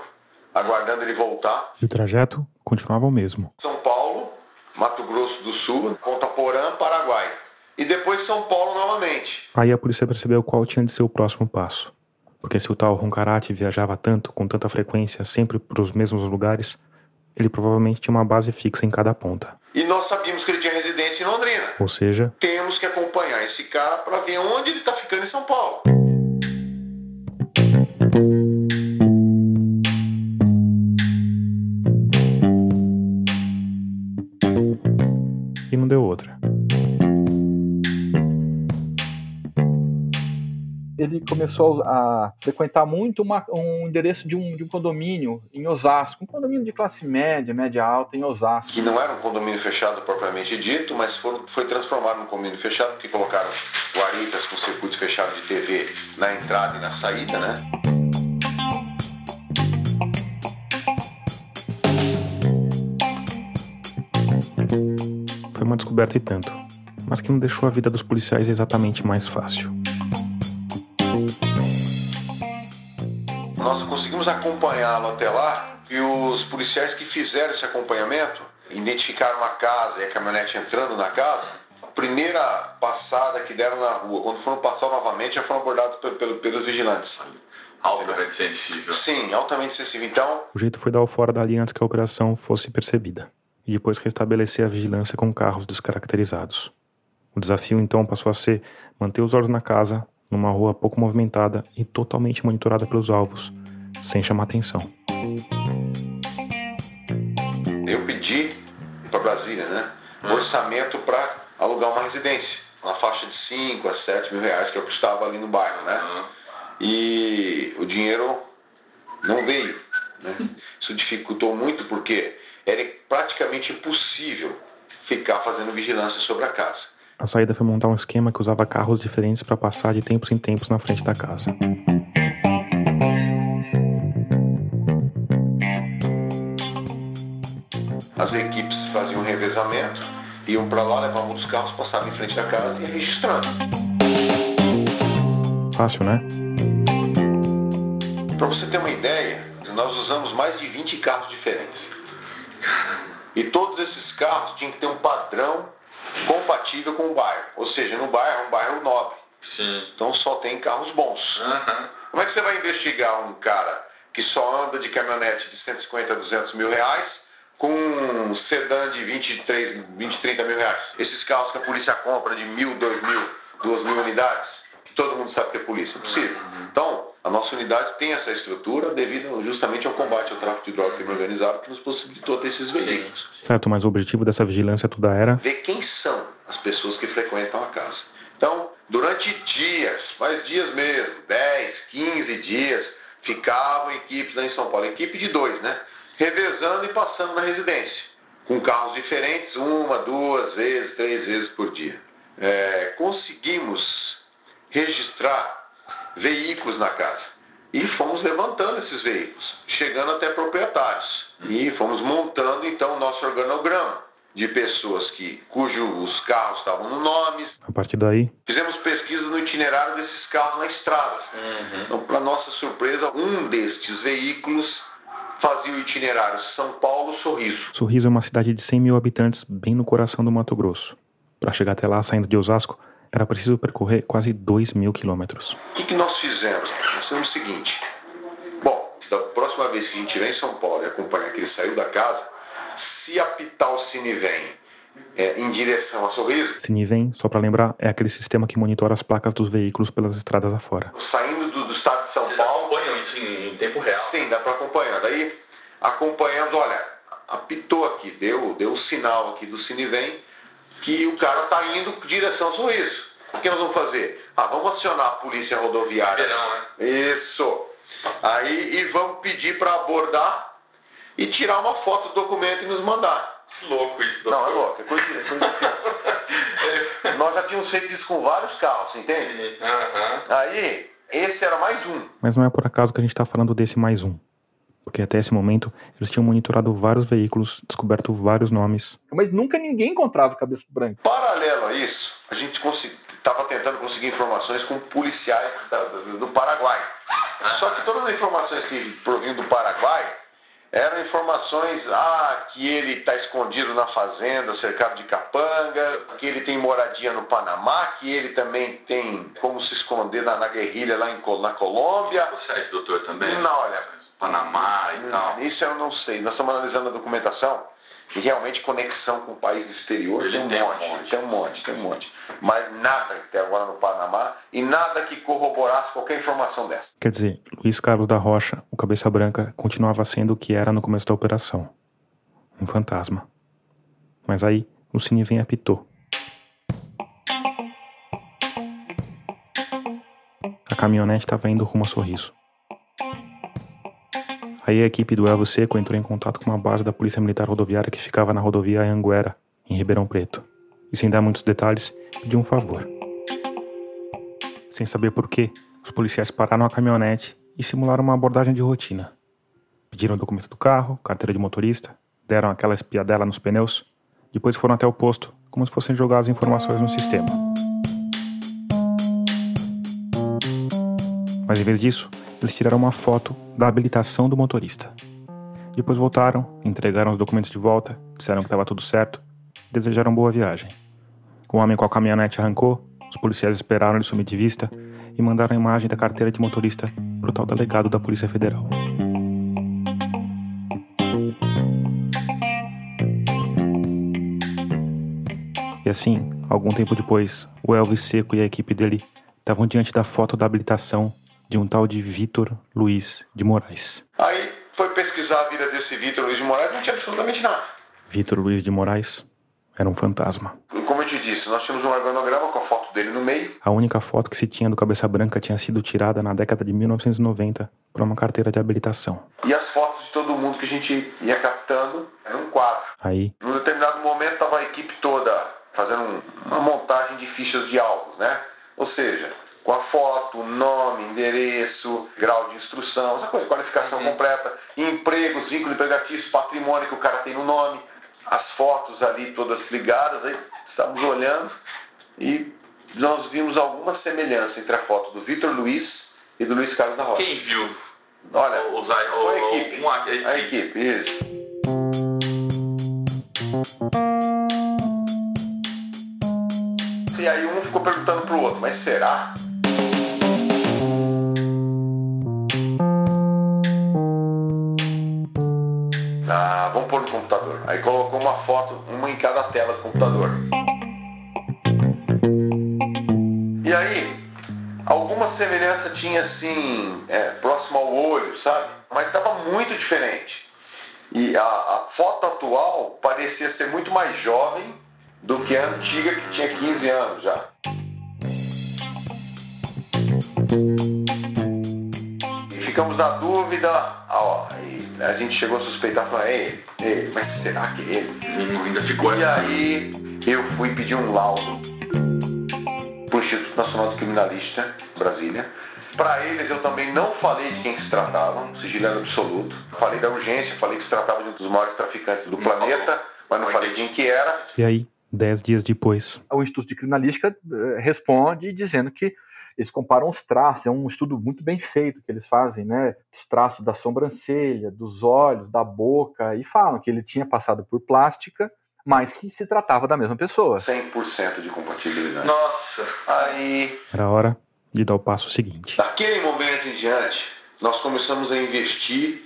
aguardando ele voltar. E o trajeto continuava o mesmo. São Paulo, Mato Grosso do Sul, Ponta Porã, Paraguai. E depois São Paulo novamente. Aí a polícia percebeu qual tinha de ser o próximo passo. Porque se o tal Roncarate viajava tanto, com tanta frequência, sempre para os mesmos lugares, ele provavelmente tinha uma base fixa em cada ponta. E nós sabíamos que ele tinha residência em Londrina. Ou seja, Temos que acompanhar esse cara para ver onde ele está ficando em São Paulo. E não deu outra. Ele começou a frequentar muito uma- um endereço de um, de um condomínio em Osasco, um condomínio de classe média, média alta em Osasco. Que não era um condomínio fechado propriamente dito, mas foram- foi transformado num condomínio fechado porque colocaram guaritas com circuito fechado de TV na entrada e na saída, né? Uma descoberta e tanto, mas que não deixou a vida dos policiais exatamente mais fácil. Nós conseguimos acompanhá-lo até lá e os policiais que fizeram esse acompanhamento identificaram a casa e a caminhonete entrando na casa. A primeira passada que deram na rua, quando foram passar novamente, já foram abordados pe- pelo- pelos vigilantes. Altamente sensível. Sim, altamente sensível. Então, O jeito foi dar o fora dali antes que a operação fosse percebida, e depois restabelecer a vigilância com carros descaracterizados. O desafio então passou a ser manter os olhos na casa, numa rua pouco movimentada e totalmente monitorada pelos alvos, sem chamar atenção. eu pedi para Brasília, né? Orçamento para alugar uma residência, na faixa de 5 a 7 mil reais que eu custava ali no bairro, né? E o dinheiro não veio, né? Isso dificultou muito porque era praticamente impossível ficar fazendo vigilância sobre a casa. A saída foi montar um esquema que usava carros diferentes para passar de tempos em tempos na frente da casa. As equipes faziam um revezamento, iam para lá, levavam os carros, passavam em frente da casa e registrando. Fácil, né? Para você ter uma ideia, nós usamos mais de 20 carros diferentes. E todos esses carros tinham que ter um padrão compatível com o bairro. Ou seja, no bairro é um bairro nobre. Sim. Então só tem carros bons. Aham. Como é que você vai investigar um cara que só anda de caminhonete de 150 a 200 mil reais com um sedã de 23, 20, 30 mil reais? Esses carros que a polícia compra de mil, dois mil, duas mil unidades, todo mundo sabe que é polícia, é possível. Então, a nossa unidade tem essa estrutura devido justamente ao combate ao tráfico de droga e crime organizado que nos possibilitou ter esses veículos. Certo, mas o objetivo dessa vigilância toda era Ver quem são as pessoas que frequentam a casa. Então, durante dias, mais dias mesmo, 10, 15 dias, ficavam equipes lá em São Paulo, equipe de dois, né? Revezando e passando na residência, com carros diferentes, uma, duas vezes, três vezes por dia. É, conseguimos registrar veículos na casa e fomos levantando esses veículos, chegando até proprietários. E fomos montando então o nosso organograma de pessoas que, cujos carros estavam no nome. A partir daí, Fizemos pesquisa no itinerário desses carros na estrada. Então, para nossa surpresa, um destes veículos fazia o itinerário São Paulo-Sorriso. Sorriso é uma cidade de 100 mil habitantes bem no coração do Mato Grosso. Para chegar até lá, saindo de Osasco, era preciso percorrer quase 2 mil quilômetros. O que, que nós fizemos? Nós fizemos o seguinte. Bom, da próxima vez que a gente estiver em São Paulo e acompanhar que ele saiu da casa, se apitar o Cine vem é, em direção a Sorriso, Sinivem, só para lembrar, é aquele sistema que monitora as placas dos veículos pelas estradas afora. saindo do, do estado de São Vocês Paulo, acompanham isso em, em tempo real? Sim, dá para acompanhar. Daí, acompanhando, olha, apitou aqui, deu, deu o sinal aqui do Cinevem que o cara tá indo em direção ao sorriso. O que nós vamos fazer? Ah, vamos acionar a polícia rodoviária. Verão, né? Isso. Aí e vamos pedir para abordar e tirar uma foto do documento e nos mandar. Louco isso, Não, é doutor. louco, é coisa, é coisa. Nós já tínhamos feito isso com vários carros, você entende? Aham. Aí, esse era mais um. Mas não é por acaso que a gente está falando desse mais um. Porque até esse momento eles tinham monitorado vários veículos, descoberto vários nomes. Mas nunca ninguém encontrava cabeça branca. Paralelo a isso, a gente estava tentando conseguir informações com policiais da- do, Paraguai. Só que todas as informações que provinham do Paraguai eram informações, ah, que ele está escondido na fazenda, cercado de capanga, que ele tem moradia no Panamá, que ele também tem como se esconder na, na guerrilha lá em, na Colômbia. O site, doutor, também? Não, olha, Panamá e tal. isso eu não sei. Nós estamos analisando a documentação e realmente conexão com o país exterior Ele tem um tem um monte, monte. tem um monte, tem um monte. Mas nada até agora no Panamá e nada que corroborasse qualquer informação dessa. Quer dizer, Luiz Carlos da Rocha, o Cabeça Branca, continuava sendo o que era no começo da operação. Um fantasma. Mas aí, o Cine vem e apitou. A caminhonete estava indo rumo a Sorriso. Aí a equipe do Elvo Seco entrou em contato com uma base da Polícia Militar Rodoviária que ficava na rodovia Anguera, em Ribeirão Preto. E sem dar muitos detalhes, pediu um favor. Sem saber por quê, os policiais pararam a caminhonete e simularam uma abordagem de rotina. Pediram o documento do carro, carteira de motorista, deram aquela espiadela nos pneus, depois foram até o posto, como se fossem jogar as informações no sistema. Mas em vez disso, eles tiraram uma foto da habilitação do motorista. Depois voltaram, entregaram os documentos de volta, disseram que estava tudo certo e desejaram boa viagem. O homem com a caminhonete arrancou, os policiais esperaram ele sumir de vista e mandaram a imagem da carteira de motorista para o tal delegado da Polícia Federal. E assim, algum tempo depois, o Elvis Seco e a equipe dele estavam diante da foto da habilitação de um tal de Vitor Luiz de Moraes. Aí foi pesquisar a vida desse Vitor Luiz de Moraes não tinha absolutamente nada. Vitor Luiz de Moraes era um fantasma. Como eu te disse, nós tínhamos um organograma com a foto dele no meio. A única foto que se tinha do Cabeça Branca tinha sido tirada na década de 1990 para uma carteira de habilitação. E as fotos de todo mundo que a gente ia captando era um quadro. Aí, Num determinado momento estava a equipe toda fazendo um- uma montagem de fichas de alvos, né? Ou seja, com a foto, nome, endereço, grau de instrução, essa coisa, qualificação completa, empregos, vínculo empregatício, patrimônio que o cara tem no nome, as fotos ali todas ligadas, aí estávamos olhando e nós vimos alguma semelhança entre a foto do Vitor Luiz e do Luiz Carlos da Rocha. Quem viu? Olha, foi a o- equipe. um- a equipe. A equipe, isso. E aí um ficou perguntando pro outro, mas será? Vamos pôr no computador. Aí colocou uma foto, uma em cada tela do computador. E aí, alguma semelhança tinha assim, é, próximo ao olho, sabe? Mas estava muito diferente. E a, a foto atual parecia ser muito mais jovem do que a antiga, que tinha 15 anos já. Ficamos na dúvida, ah, ó, e a gente chegou a suspeitar, falou, ele, é ele, mas será que é ele? Hum, ainda ficou E aí eu fui pedir um laudo para o Instituto Nacional de Criminalista, Brasília. Para eles eu também não falei de quem que se tratava, sigilo absoluto. Falei da urgência, falei que se tratava de um dos maiores traficantes do planeta, mas não falei de quem que era. e aí, dez dias depois, O Instituto de Criminalística eh, responde dizendo que eles comparam os traços, é um estudo muito bem feito que eles fazem, né? Os traços da sobrancelha, dos olhos, da boca, e falam que ele tinha passado por plástica, mas que se tratava da mesma pessoa. 100% de compatibilidade. Nossa. Aí, era hora de dar o passo seguinte. daquele momento em diante, nós começamos a investir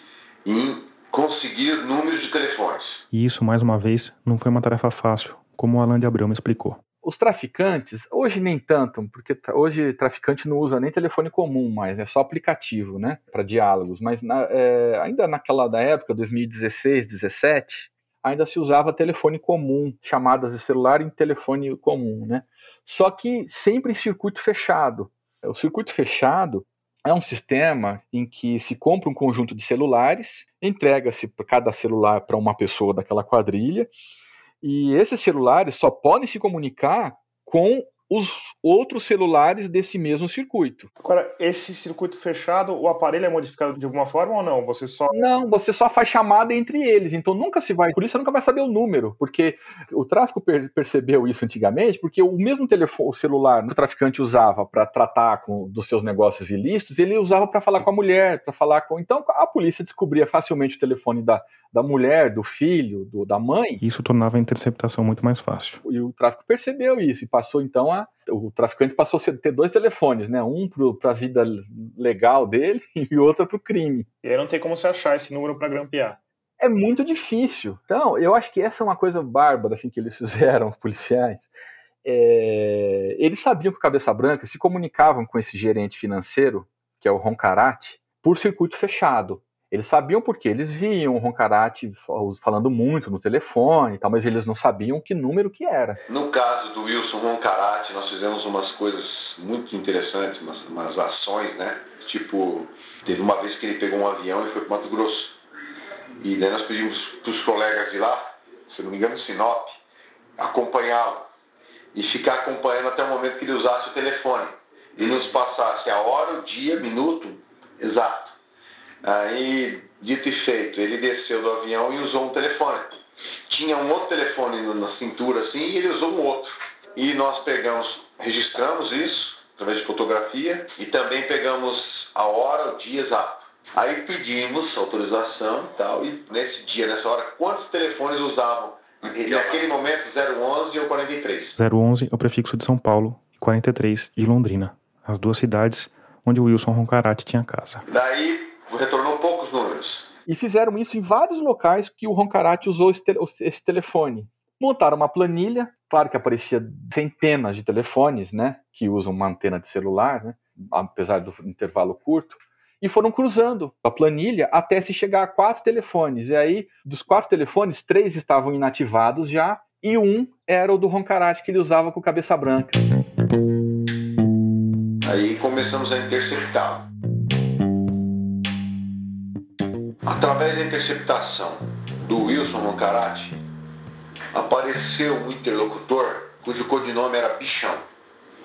em conseguir números de telefones. E isso, mais uma vez, não foi uma tarefa fácil, como o Alan de Abreu me explicou. Os traficantes, hoje nem tanto, porque hoje traficante não usa nem telefone comum mais, é só aplicativo, né, para diálogos. Mas na- é, ainda naquela da época, 2016, 17, ainda se usava telefone comum, chamadas de celular em telefone comum, né? Só que sempre em circuito fechado. O circuito fechado é um sistema em que se compra um conjunto de celulares, entrega-se cada celular para uma pessoa daquela quadrilha, e esses celulares só podem se comunicar com os outros celulares desse mesmo circuito. Agora, esse circuito fechado, o aparelho é modificado de alguma forma ou não? Você só. Não, você só faz chamada entre eles, então nunca se vai. Por isso você nunca vai saber o número, porque o tráfico per percebeu isso antigamente, porque o mesmo telefone, o celular que o traficante usava para tratar com, dos seus negócios ilícitos, ele usava para falar com a mulher, para falar com. Então a polícia descobria facilmente o telefone da, da mulher, do filho, do, da mãe. Isso tornava a interceptação muito mais fácil. E o tráfico percebeu isso e passou então a. O traficante passou a ter dois telefones, né? Um para a vida legal dele e outro para o crime. E aí não tem como se achar esse número para grampear. É muito difícil. Então, eu acho que essa é uma coisa bárbara assim, que eles fizeram, os policiais. É... Eles sabiam que o Cabeça Branca se comunicavam com esse gerente financeiro, que é o Roncarate, por circuito fechado. Eles sabiam porque eles viam o Roncarate falando muito no telefone e tal, mas eles não sabiam que número que era. No caso do Wilson Roncarate, nós fizemos umas coisas muito interessantes, umas, umas ações, né? Tipo, teve uma vez que ele pegou um avião e foi para Mato Grosso. E daí nós pedimos para os colegas de lá, se não me engano, Sinop, acompanhá-lo e ficar acompanhando até o momento que ele usasse o telefone e nos passasse a hora, o dia, minuto exato. Aí, dito e feito, ele desceu do avião e usou um telefone. Tinha um outro telefone na cintura assim e ele usou um outro. E nós pegamos, registramos isso através de fotografia e também pegamos a hora, o dia exato. Aí pedimos autorização e tal, e nesse dia, nessa hora, quantos telefones usavam? E naquele momento, 011 ou 43. 011 é o prefixo de São Paulo e 43 de Londrina, as duas cidades onde Wilson Roncarate tinha casa. Daí retornou poucos números. E fizeram isso em vários locais que o Roncarate usou esse, te esse telefone. Montaram uma planilha, claro que aparecia centenas de telefones, né, que usam uma antena de celular, né, apesar do intervalo curto, e foram cruzando a planilha até se chegar a quatro telefones. E aí, dos quatro telefones, três estavam inativados já, e um era o do Roncarate que ele usava com cabeça branca. Aí começamos a interceptá-lo. Através da interceptação do Wilson Moncarate, apareceu um interlocutor cujo codinome era Bichão.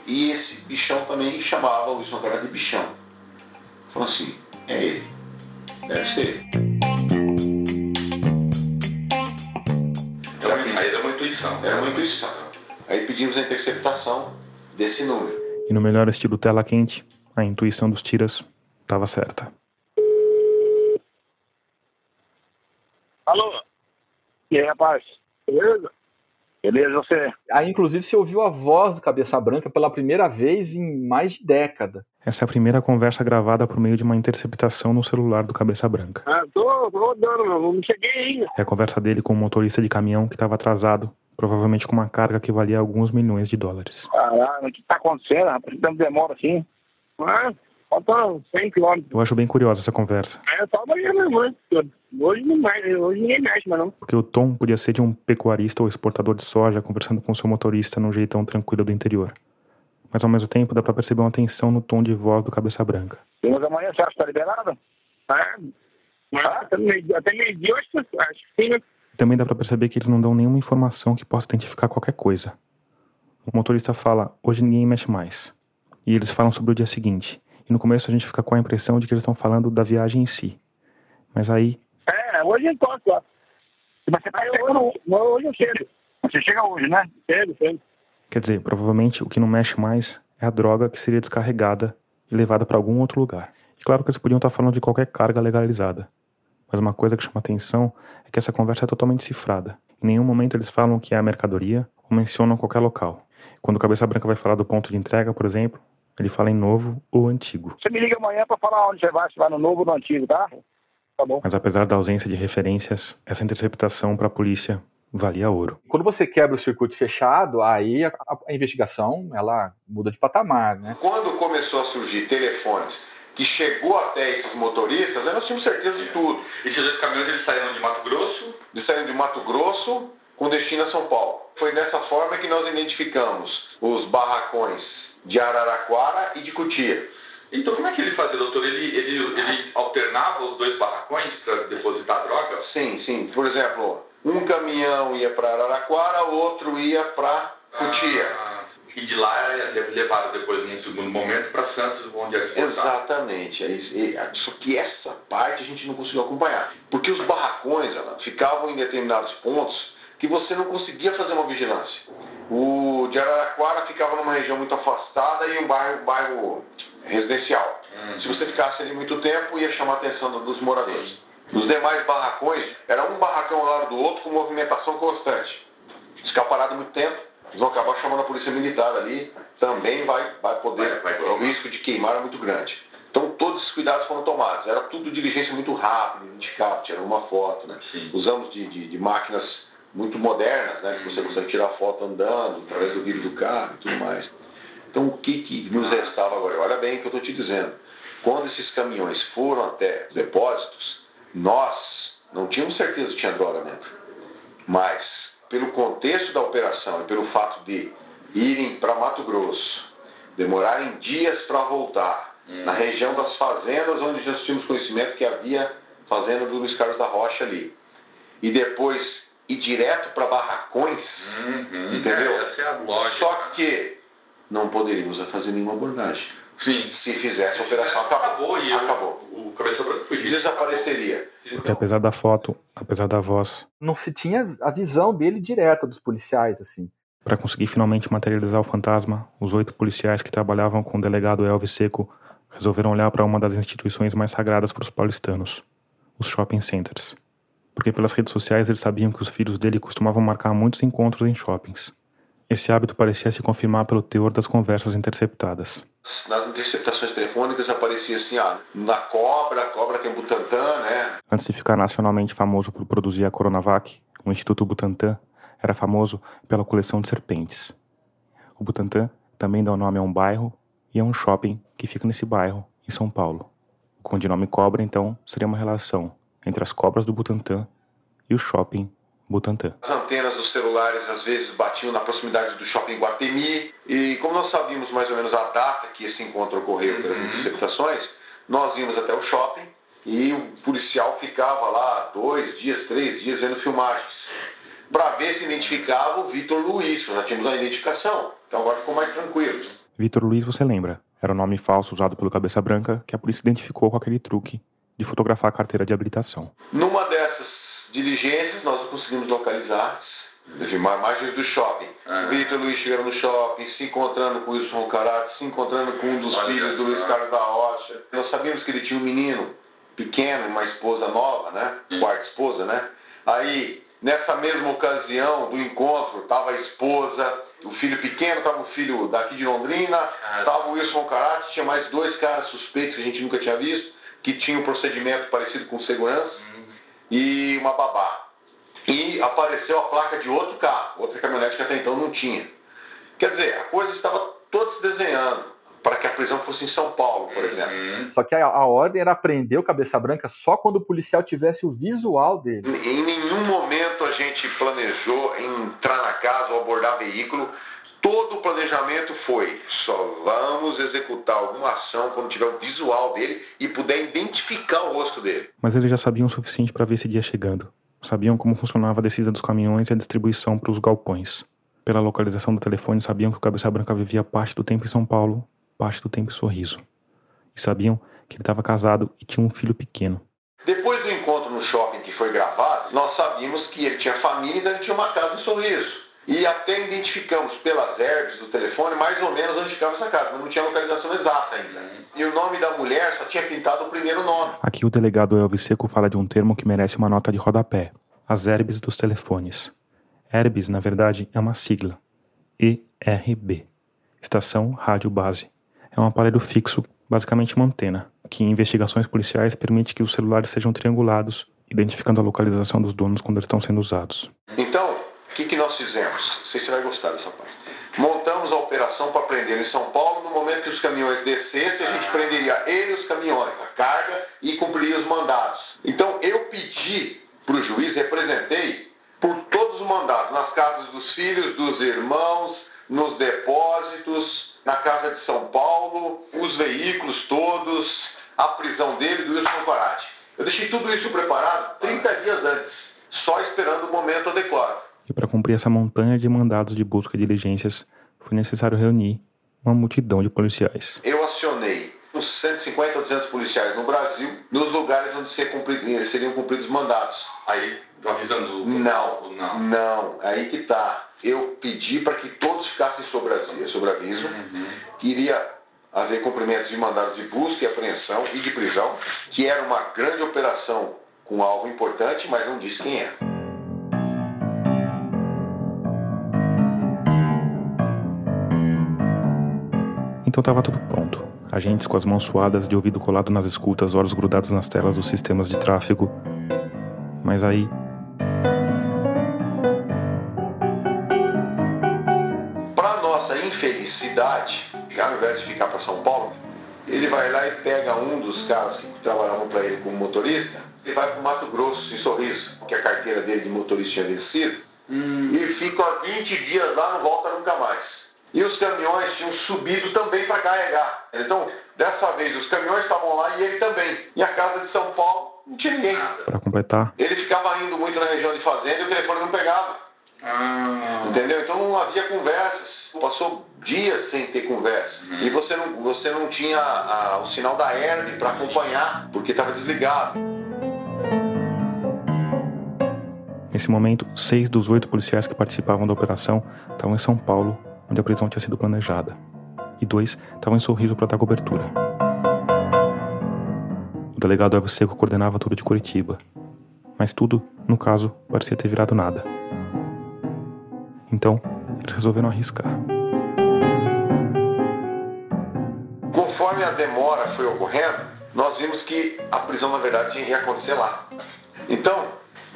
E esse Bichão também chamava o Wilson Moncarate de Bichão. Falou assim, é ele. Deve ser ele. Então, aí era uma intuição. Era uma intuição. Aí pedimos a interceptação desse número. E no melhor estilo tela quente, a intuição dos tiras estava certa. Alô? E aí, rapaz? Beleza? Beleza, você? Aí, inclusive, você ouviu a voz do Cabeça Branca pela primeira vez em mais de década. Essa é a primeira conversa gravada por meio de uma interceptação no celular do Cabeça Branca. Ah, tô, tô rodando, não cheguei ainda. É a conversa dele com um motorista de caminhão que estava atrasado, provavelmente com uma carga que valia alguns milhões de dólares. Caralho, o que tá acontecendo, rapaz? Tanto demora assim. Ah, falta 100 quilômetros. Eu acho bem curiosa essa conversa. É, só amanhã mesmo, né? Hoje não mais, hoje ninguém mexe, mas não. Porque o tom podia ser de um pecuarista ou exportador de soja conversando com seu motorista num jeitão tranquilo do interior. Mas ao mesmo tempo dá pra perceber uma tensão no tom de voz do cabeça branca. Mas amanhã você acha que tá liberado? É. Ah, até meio-dia, acho, que- acho que sim, né? Também dá pra perceber que eles não dão nenhuma informação que possa identificar qualquer coisa. O motorista fala, hoje ninguém mexe mais. E eles falam sobre o dia seguinte. E no começo a gente fica com a impressão de que eles estão falando da viagem em si. Mas aí, É, hoje eu encontro lá. Mas você tá chegando hoje, eu chego. Você chega hoje, né? Cedo, cedo. quer dizer, provavelmente o que não mexe mais é a droga que seria descarregada e levada pra algum outro lugar. E claro que eles podiam estar falando de qualquer carga legalizada. Mas uma coisa que chama atenção é que essa conversa é totalmente cifrada. Em nenhum momento eles falam que é a mercadoria ou mencionam qualquer local. Quando o Cabeça Branca vai falar do ponto de entrega, por exemplo, ele fala em novo ou antigo. Você me liga amanhã pra falar onde você vai, se vai no novo ou no antigo, tá? Tá bom. Mas apesar da ausência de referências, essa interceptação para a polícia valia ouro. Quando você quebra o circuito fechado, aí a, a- a investigação ela muda de patamar, né? Quando começou a surgir telefones que chegou até esses motoristas, nós tínhamos certeza de tudo. Esses dois caminhões eles saíram de Mato Grosso? Eles saíram de Mato Grosso com destino a São Paulo. Foi dessa forma que nós identificamos os barracões de Araraquara e de Cutia. Então como é que ele fazia, doutor? Ele, ele, ele alternava os dois barracões para depositar droga? Sim, sim. Por exemplo, um caminhão ia para Araraquara, o outro ia para Cutia. Ah, e de lá é levado depois, num segundo momento, para Santos, onde é exportado. Exatamente. É só que essa parte a gente não conseguiu acompanhar. Porque os barracões Alan, ficavam em determinados pontos que você não conseguia fazer uma vigilância. O de Araraquara ficava numa região muito afastada e um bairro, bairro residencial. Hum. Se você ficasse ali muito tempo, ia chamar a atenção dos moradores. Nos demais barracões, era um barracão ao lado do outro com movimentação constante. Ficar parado muito tempo, vão acabar chamando a polícia militar ali, também vai, vai poder, vai, vai, o risco de queimar é muito grande. Então todos os cuidados foram tomados. Era tudo diligência muito rápida, identificava, tirando uma foto. Né? Usamos de, de, de, máquinas muito modernas, né? que você consegue tirar foto andando, através do vidro do carro e tudo mais. Então o que, que nos restava agora? Olha bem o que eu estou te dizendo. Quando esses caminhões foram até os depósitos, nós não tínhamos certeza que tinha droga dentro. Mas pelo contexto da operação e pelo fato de irem para Mato Grosso, demorarem dias para voltar, hum. na região das fazendas onde já tínhamos conhecimento que havia fazenda do Luiz Carlos da Rocha ali, e depois ir direto para barracões, uhum. entendeu? Essa é a lógica. Só que não poderíamos fazer nenhuma abordagem. Sim. Se fizesse a operação, acabou. Acabou e acabou. o cabeça branca fugiu. Desapareceria. Porque apesar da foto, apesar da voz. Não se tinha a visão dele direta dos policiais, assim. Para conseguir finalmente materializar o fantasma, os oito policiais que trabalhavam com o delegado Elvis Seco resolveram olhar para uma das instituições mais sagradas para os paulistanos, os shopping centers. Porque pelas redes sociais eles sabiam que os filhos dele costumavam marcar muitos encontros em shoppings. Esse hábito parecia se confirmar pelo teor das conversas interceptadas nas interceptações telefônicas aparecia assim, ah, na Cobra, a Cobra tem Butantan, né? Antes de ficar nacionalmente famoso por produzir a Coronavac, o Instituto Butantan era famoso pela coleção de serpentes. O Butantan também dá o nome a um bairro e a um shopping que fica nesse bairro, em São Paulo. O codinome Cobra, então, seria uma relação entre as cobras do Butantan e o shopping Butantan. As antenas dos celulares às vezes batiam na proximidade do shopping Guatemi e como nós sabíamos mais ou menos a data que esse encontro ocorreu pelas uhum. interceptações, nós íamos até o shopping e o policial ficava lá dois dias, três dias vendo filmagens para ver se identificava o Vitor Luiz. Nós já tínhamos a identificação, então agora ficou mais tranquilo. Vitor Luiz, você lembra? Era o nome falso usado pelo Cabeça Branca que a polícia identificou com aquele truque de fotografar a carteira de habilitação. Numa dessas diligências, nós conseguimos localizar imagens do shopping. Ah. Vitor Luiz chegando no shopping, se encontrando com o Wilson Carato, se encontrando com um dos Olha filhos do Luiz Carlos da Rocha. Nós sabíamos que ele tinha um menino pequeno, uma esposa nova, né? Hum. Quarta esposa, né? Aí, nessa mesma ocasião do encontro, estava a esposa, o filho pequeno, estava o filho daqui de Londrina, estava ah. o Wilson Carato, tinha mais dois caras suspeitos que a gente nunca tinha visto, que tinham um procedimento parecido com segurança. Hum e uma babá. E apareceu a placa de outro carro, outra caminhonete que até então não tinha. Quer dizer, a coisa estava toda se desenhando para que a prisão fosse em São Paulo, por exemplo. Uhum. Só que a, a, ordem era prender o Cabeça Branca só quando o policial tivesse o visual dele. Em nenhum momento a gente planejou entrar na casa ou abordar veículo Todo o planejamento foi: só vamos executar alguma ação quando tiver o visual dele e puder identificar o rosto dele. Mas eles já sabiam o suficiente para ver esse dia chegando. Sabiam como funcionava a descida dos caminhões e a distribuição para os galpões. Pela localização do telefone, sabiam que o Cabeça Branca vivia parte do tempo em São Paulo, parte do tempo em Sorriso. E sabiam que ele estava casado e tinha um filho pequeno. Depois do encontro no shopping que foi gravado, nós sabíamos que ele tinha família e ele tinha uma casa em Sorriso. E até identificamos pelas herbes do telefone mais ou menos onde ficava essa casa, mas não tinha localização exata ainda. E o nome da mulher só tinha pintado o primeiro nome. Aqui o delegado Elvis Seco fala de um termo que merece uma nota de rodapé: as herbes dos telefones. Herbes, na verdade, é uma sigla. ERB Estação Rádio Base. É um aparelho fixo, basicamente uma antena, que em investigações policiais permite que os celulares sejam triangulados, identificando a localização dos donos quando eles estão sendo usados. Então, o que, que nós fizemos? Não sei se você vai gostar dessa parte. Montamos a para prender em São Paulo no momento que os caminhões descessem, a gente prenderia ele os caminhões, a carga, e cumpriria os mandados. Então eu pedi para o juiz, representei por todos os mandados, nas casas dos filhos, dos irmãos, nos depósitos, na casa de São Paulo, os veículos todos, a prisão dele, do Wilson Parati. Eu deixei tudo isso preparado 30 dias antes, só esperando o momento adequado. E para cumprir essa montanha de mandados de busca e diligências, foi necessário reunir uma multidão de policiais. Eu acionei uns 150 ou 200 policiais no Brasil, nos lugares onde seriam cumpridos mandados. Aí, avisando. Não, Não. não, aí que tá. Eu pedi para que todos ficassem sobre aviso, sobre aviso Uhum. que iria haver cumprimentos de mandados de busca e apreensão e de prisão, que era uma grande operação com um alvo importante, mas não disse quem é. Então estava tudo pronto. Agentes com as mãos suadas, de ouvido colado nas escutas, olhos grudados nas telas dos sistemas de tráfego. Mas aí, Para nossa infelicidade, ao invés de ficar para São Paulo, ele vai lá e pega um dos caras que trabalhavam para ele como motorista e vai para o Mato Grosso, em Sorriso, que a carteira dele de motorista tinha vencido, e fica 20 dias lá, não volta nunca mais. E os caminhões tinham subido também para carregar. Então, dessa vez, os caminhões estavam lá e ele também. E a casa de São Paulo não tinha ninguém. para completar, Ele ficava indo muito na região de fazenda e o telefone não pegava. Ah. Entendeu? Então não havia conversas. Passou dias sem ter conversa. E você não, você não tinha ah, o sinal da herb para acompanhar, porque estava desligado. nesse momento, seis dos oito policiais que participavam da operação estavam em São Paulo, onde a prisão tinha sido planejada. E dois estavam em Sorriso para dar cobertura. O delegado Evo Seco coordenava tudo de Curitiba. Mas tudo, no caso, parecia ter virado nada. Então, eles resolveram arriscar. Conforme a demora foi ocorrendo, nós vimos que a prisão, na verdade, ia acontecer lá. Então,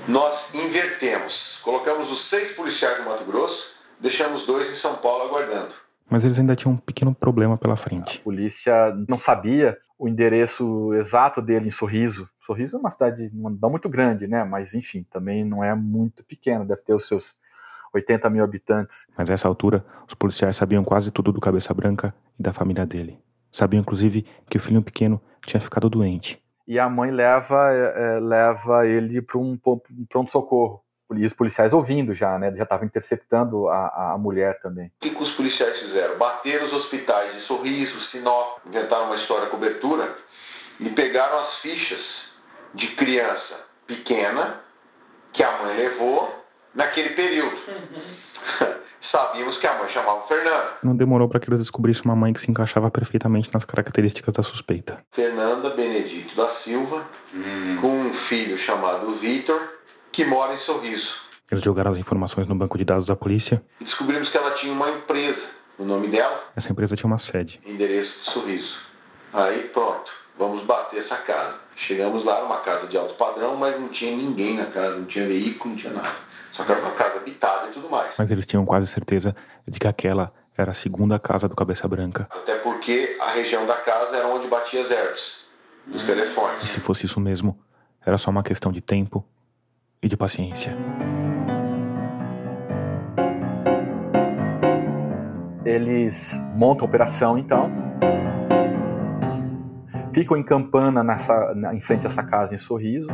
nós invertemos. Colocamos os seis policiais do Mato Grosso, deixamos dois em São Paulo aguardando. Mas eles ainda tinham um pequeno problema pela frente. A polícia não sabia o endereço exato dele em Sorriso. Sorriso é uma cidade não muito grande, né? Mas enfim, também não é muito pequena, deve ter os seus 80 mil habitantes. Mas a essa altura, os policiais sabiam quase tudo do Cabeça Branca e da família dele. Sabiam, inclusive, que o filho pequeno tinha ficado doente. E a mãe leva, é, leva ele para um, um pronto-socorro. E os policiais ouvindo já, né? Já estavam interceptando a, a mulher também. O que, que os policiais fizeram? Bateram os hospitais de Sorriso, Sinop, inventaram uma história cobertura e pegaram as fichas de criança pequena que a mãe levou naquele período. Sabíamos que a mãe chamava Fernanda. Não demorou para que eles descobrissem uma mãe que se encaixava perfeitamente nas características da suspeita. Fernanda Benedito da Silva, Hum. com um filho chamado Vitor, que mora em Sorriso. Eles jogaram as informações no banco de dados da polícia. E descobrimos que ela tinha uma empresa no nome dela, Essa empresa tinha uma sede. endereço de Sorriso. Aí pronto, vamos bater essa casa. Chegamos lá, era uma casa de alto padrão, mas não tinha ninguém na casa, não tinha veículo, não tinha nada. Só que era uma casa habitada e tudo mais. Mas eles tinham quase certeza de que aquela era a segunda casa do Cabeça Branca. Até porque a região da casa era onde batia as herbes, os E telefones. se fosse isso mesmo, era só uma questão de tempo e de paciência. Eles montam a operação, então. Ficam em campana nessa, na- em frente a essa casa em Sorriso.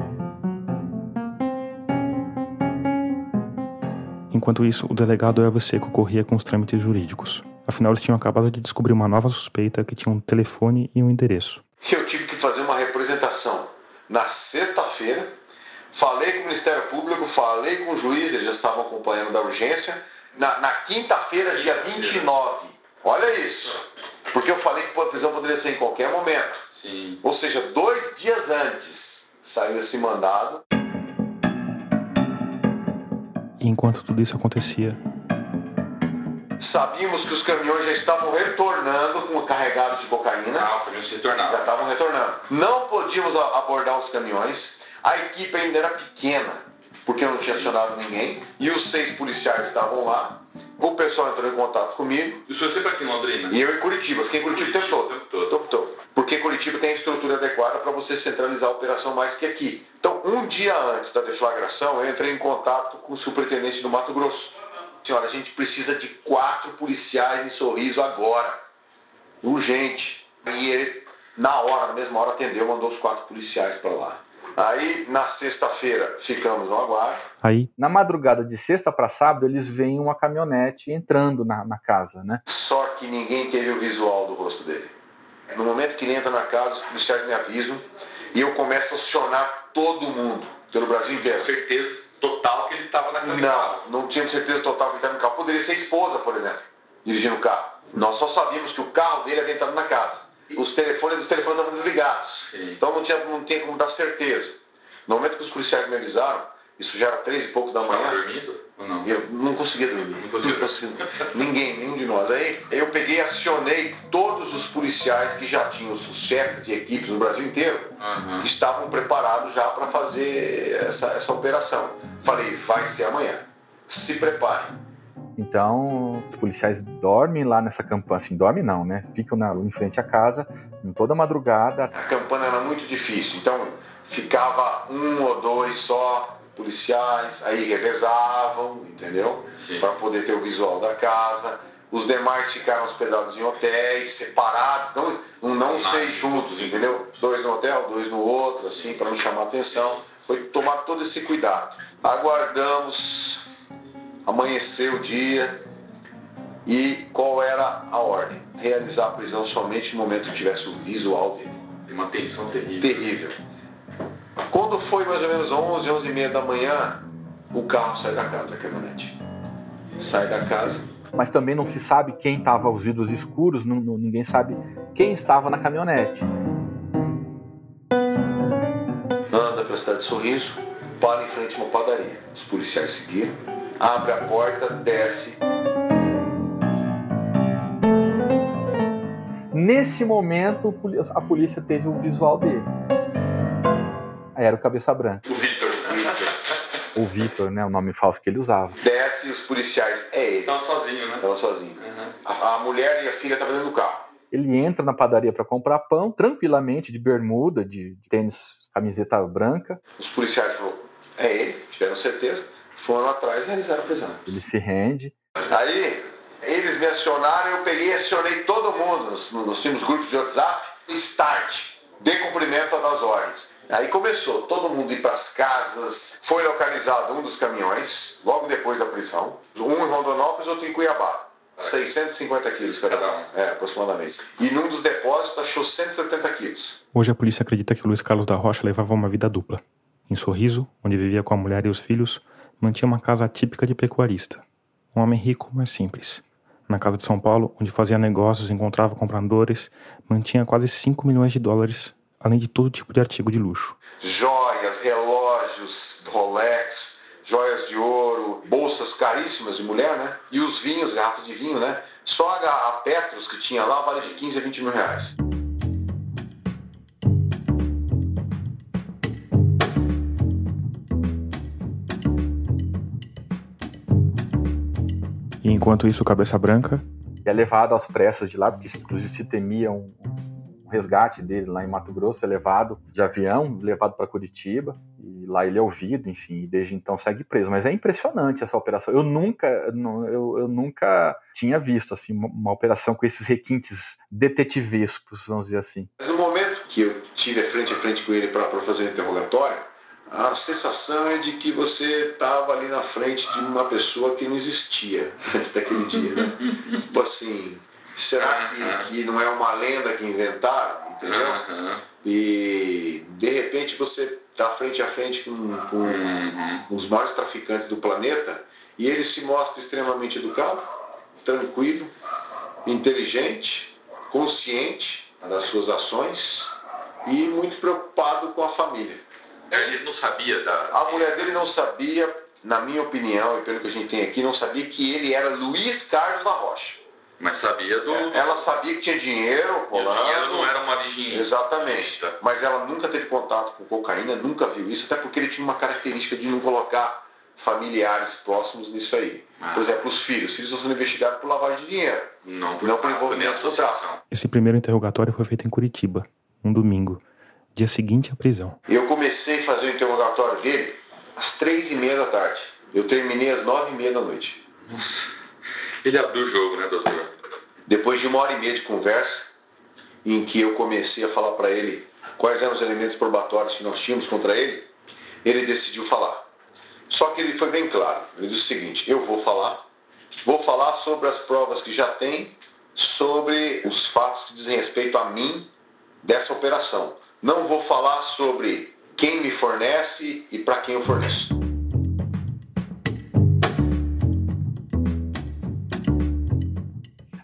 Enquanto isso, o delegado Elvis Seco corria com os trâmites jurídicos. Afinal, eles tinham acabado de descobrir uma nova suspeita que tinha um telefone e um endereço. Eu tive que fazer uma representação na sexta-feira. Falei com o Ministério Público, falei com o juiz, eles já estavam acompanhando da urgência. Na, na quinta-feira, dia 29. Olha isso. Porque eu falei que a prisão poderia ser em qualquer momento. Sim. Ou seja, dois dias antes saiu esse mandado. E enquanto tudo isso acontecia, Sabíamos que os caminhões já estavam retornando com carregados de cocaína. Ah, podemos se Já retornar. estavam retornando. Não podíamos abordar os caminhões. A equipe ainda era pequena, porque não tinha acionado ninguém. E os seis policiais estavam lá. O pessoal entrou em contato comigo. E o senhor sempre aqui em Londrina? E eu em Curitiba, fiquei em Curitiba o tempo todo. O tempo todo. Porque Curitiba tem a estrutura adequada para você centralizar a operação mais que aqui. Então, um dia antes da deflagração, eu entrei em contato com o superintendente do Mato Grosso. Senhora, a gente precisa de quatro policiais em Sorriso agora. Urgente. E ele, na hora, na mesma hora, atendeu, mandou os quatro policiais para lá. Aí, na sexta-feira, ficamos no aguardo. Aí, Na madrugada de sexta para sábado, eles veem uma caminhonete entrando na, na casa, né? Só que ninguém teve o visual do rosto dele. No momento que ele entra na casa, os policiais me avisam e eu começo a acionar todo mundo pelo Brasil inteiro. Certeza total que ele estava naquela casa. Não, não tínhamos certeza total que ele estava no carro. Poderia ser a esposa, por exemplo, dirigindo o carro. Nós só sabíamos que o carro dele havia entrado na casa. Os telefones, os telefones estavam desligados. Sim. Então não tinha, não tinha como dar certeza. No momento que os policiais me avisaram, isso já era três e pouco da manhã, não? eu não conseguia dormir. Não conseguia. Ninguém, nenhum de nós. Aí eu peguei e acionei todos os policiais que já tinham chefes de equipes no Brasil inteiro, Aham. que estavam preparados já para fazer essa, essa operação. Falei, vai ser amanhã. Se prepare. Então, os policiais dormem lá nessa campanha, assim, dormem não, né? Ficam na, em frente à casa, em toda madrugada. A campanha era muito difícil, então ficava um ou dois só policiais, aí revezavam, entendeu? Para poder ter o visual da casa. Os demais ficaram hospedados em hotéis, separados, não, não, não Não. seis juntos, entendeu? Dois no hotel, dois no outro, assim, para não chamar atenção. Foi tomar todo esse cuidado. Aguardamos, amanheceu o dia e qual era a ordem? Realizar a prisão somente no momento que tivesse o visual dele Tem uma tensão terrível. terrível. Quando foi mais ou menos 11, 11 e meia da manhã, o carro sai da casa, a caminhonete. Sai da casa, Mas também não se sabe quem estava os vidros escuros, não- não- ninguém sabe quem estava na caminhonete. anda para a cidade de Sorriso, para em frente a uma padaria. Os policiais seguiram, abre a porta, desce. Nesse momento, a polícia teve o visual dele. Era o Cabeça Branca. O Victor. O Vitor, né? O nome falso que ele usava. Desce e os policiais, é ele. Estava sozinho, né? Estava sozinho. Uhum. A, a mulher e a filha estavam dentro do carro. Ele entra na padaria para comprar pão, tranquilamente, de bermuda, de tênis, camiseta branca. Os policiais falaram, é ele, tiveram certeza, foram atrás e realizaram a prisão. Ele se rende. Aí, eles me acionaram, eu peguei e acionei todo mundo. Nós, nós tínhamos grupos de WhatsApp. Start. Dê cumprimento das ordens. Aí começou, todo mundo ir para as casas. Foi localizado um dos caminhões, logo depois da prisão. Um em Rondonópolis, outro em Cuiabá. 650 quilos cada um, é, aproximadamente. E num dos depósitos achou 170 quilos. hoje a polícia acredita que o Luiz Carlos da Rocha levava uma vida dupla. Em Sorriso, onde vivia com a mulher e os filhos, mantinha uma casa típica de pecuarista. Um homem rico, mas simples. Na casa de São Paulo, onde fazia negócios encontrava compradores, mantinha quase 5 milhões de dólares, além de todo tipo de artigo de luxo. Joias, relógios, Rolex, joias de ouro, bolsas caríssimas de mulher, né? E os vinhos, garrafas de vinho, né? Só a Petros que tinha lá vale de 15 a 20 mil reais. Enquanto isso, o Cabeça Branca, é levado às pressas de lá, porque inclusive se temia um, um resgate dele lá em Mato Grosso, é levado de avião, levado para Curitiba, e lá ele é ouvido, enfim, e desde então segue preso. Mas é impressionante essa operação. Eu nunca, eu, eu nunca tinha visto assim uma, uma operação com esses requintes detetivescos, vamos dizer assim. No momento que eu tive frente a frente com ele para fazer o interrogatório, a sensação é de que você estava ali na frente de uma pessoa que não existia antes daquele dia, né? tipo assim, será que, que não é uma lenda que inventaram, entendeu? E de repente você está frente a frente com, com Uhum. um dos maiores traficantes do planeta e ele se mostra extremamente educado, tranquilo, inteligente, consciente das suas ações e muito preocupado com a família. Ele não sabia da. A mulher dele não sabia, na minha opinião e pelo que a gente tem aqui, não sabia que ele era Luiz Carlos da Rocha. Mas sabia do. Ela sabia que tinha dinheiro E o rolando. dinheiro não era uma origem. Exatamente. Mas ela nunca teve contato com cocaína, nunca viu isso, até porque ele tinha uma característica de não colocar familiares próximos nisso aí. Ah. Por exemplo, os filhos. Os filhos estão sendo investigados por lavagem de dinheiro. Não por Não por envolvimento associação. Esse primeiro interrogatório foi feito em Curitiba, um domingo, dia seguinte à prisão. Eu comecei fazer o interrogatório dele às três e meia da tarde. Eu terminei às nove e meia da noite. Ele abriu o jogo, né, doutor? Depois de uma hora e meia de conversa, em que eu comecei a falar para ele quais eram os elementos probatórios que nós tínhamos contra ele, ele decidiu falar. Só que ele foi bem claro. Ele disse o seguinte: eu vou falar, vou falar sobre as provas que já tem, sobre os fatos que dizem respeito a mim dessa operação. Não vou falar sobre quem me fornece e para quem eu forneço.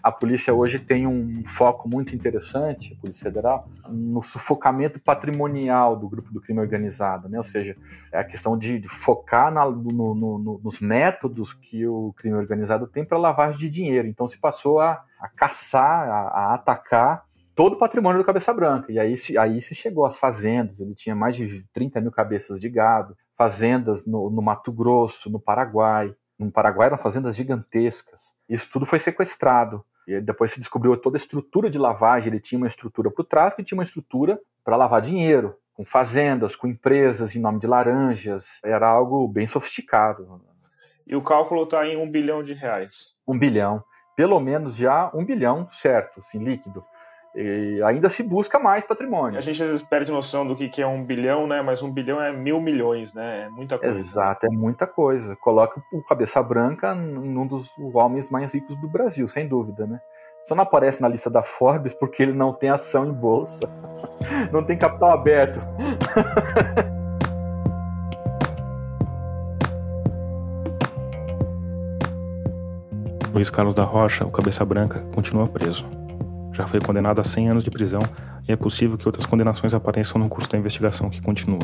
A polícia hoje tem um foco muito interessante, a Polícia Federal, no sufocamento patrimonial do grupo do crime organizado, né? Ou seja, é a questão de, focar na- no- no- nos métodos que o crime organizado tem para lavagem de dinheiro. Então se passou a, a caçar, a, a atacar todo o patrimônio do Cabeça Branca. E aí, se- aí se chegou às fazendas, ele tinha mais de 30 mil cabeças de gado, fazendas no, no Mato Grosso, no Paraguai. No Paraguai eram fazendas gigantescas. Isso tudo foi sequestrado. E depois se descobriu toda a estrutura de lavagem. Ele tinha uma estrutura para o tráfico e tinha uma estrutura para lavar dinheiro, com fazendas, com empresas em nome de laranjas. Era algo bem sofisticado. E o cálculo está em um bilhão de reais. Um bilhão. Pelo menos já um bilhão certo, assim, líquido. E ainda se busca mais patrimônio. A gente às vezes perde noção do que que é um bilhão, né? Mas um bilhão é mil milhões, né? É muita coisa. Exato, é muita coisa. Coloca o Cabeça Branca num dos homens mais ricos do Brasil, sem dúvida, né? Só não aparece na lista da Forbes porque ele não tem ação em bolsa. Não tem capital aberto. Luiz Carlos da Rocha, o Cabeça Branca, continua preso. Já foi condenado a 100 anos de prisão e é possível que outras condenações apareçam no curso da investigação que continua.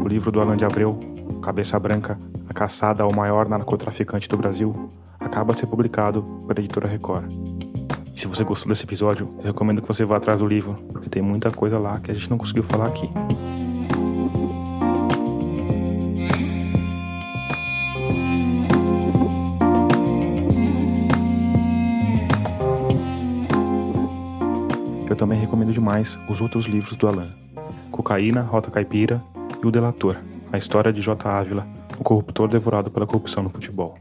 O livro do Alan de Abreu, Cabeça Branca, A Caçada ao Maior Narcotraficante do Brasil, acaba de ser publicado pela editora Record. E se você gostou desse episódio, eu recomendo que você vá atrás do livro, porque tem muita coisa lá que a gente não conseguiu falar aqui. Eu também recomendo demais os outros livros do Alan: Cocaína, Rota Caipira e O Delator, a história de J. Ávila, o corruptor devorado pela corrupção no futebol.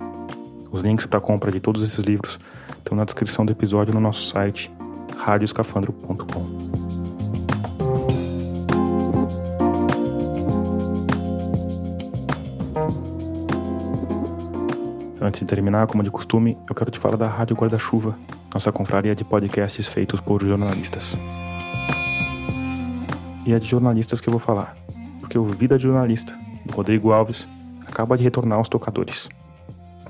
Os links para compra de todos esses livros estão na descrição do episódio no nosso site radioscafandro.com. Antes de terminar, como de costume, eu quero te falar da Rádio Guarda-Chuva, nossa confraria de podcasts feitos por jornalistas. E é de jornalistas que eu vou falar, porque o Vida de Jornalista, do Rodrigo Alves, acaba de retornar aos tocadores.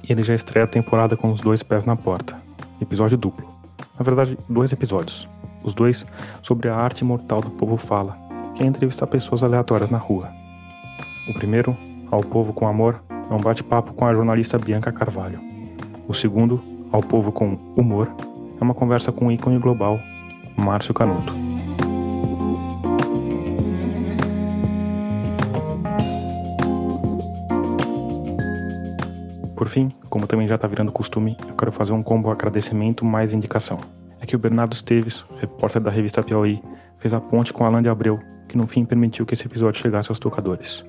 E ele já estreia a temporada com os dois pés na porta. Episódio duplo. Na verdade, dois episódios. Os dois sobre a arte mortal do povo fala, que é entrevistar pessoas aleatórias na rua. O primeiro, Ao Povo com Amor, é um bate-papo com a jornalista Bianca Carvalho. O segundo, Ao Povo com Humor, é uma conversa com o ícone global, Márcio Canuto. Por fim, como também já está virando costume, eu quero fazer um combo agradecimento mais indicação. É que o Bernardo Esteves, repórter da revista Piauí, fez a ponte com Alan de Abreu, que no fim permitiu que esse episódio chegasse aos tocadores.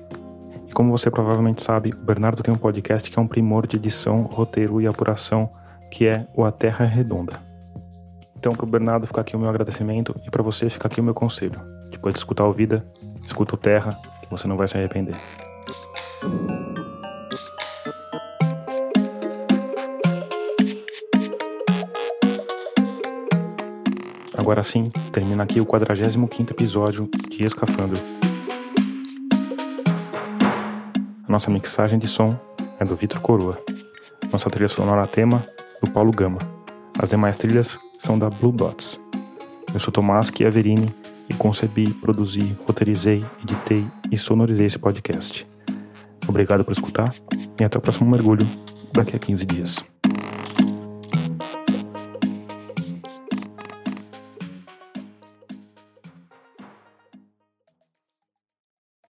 E como você provavelmente sabe, o Bernardo tem um podcast que é um primor de edição, roteiro e apuração, que é o A Terra é Redonda. Então, pro Bernardo ficar aqui o meu agradecimento e para você ficar aqui o meu conselho. Depois de escutar o Vida, escuta o Terra, que você não vai se arrepender. Agora sim, termina aqui o 45º episódio de Escafandro. A nossa mixagem de som é do Vitor Coroa. Nossa trilha sonora tema, do Paulo Gama. As demais trilhas são da Blue Dots. Eu sou Tomás Chiaverini e concebi, produzi, roteirizei, editei e sonorizei esse podcast. Obrigado por escutar e até o próximo mergulho daqui a 15 dias.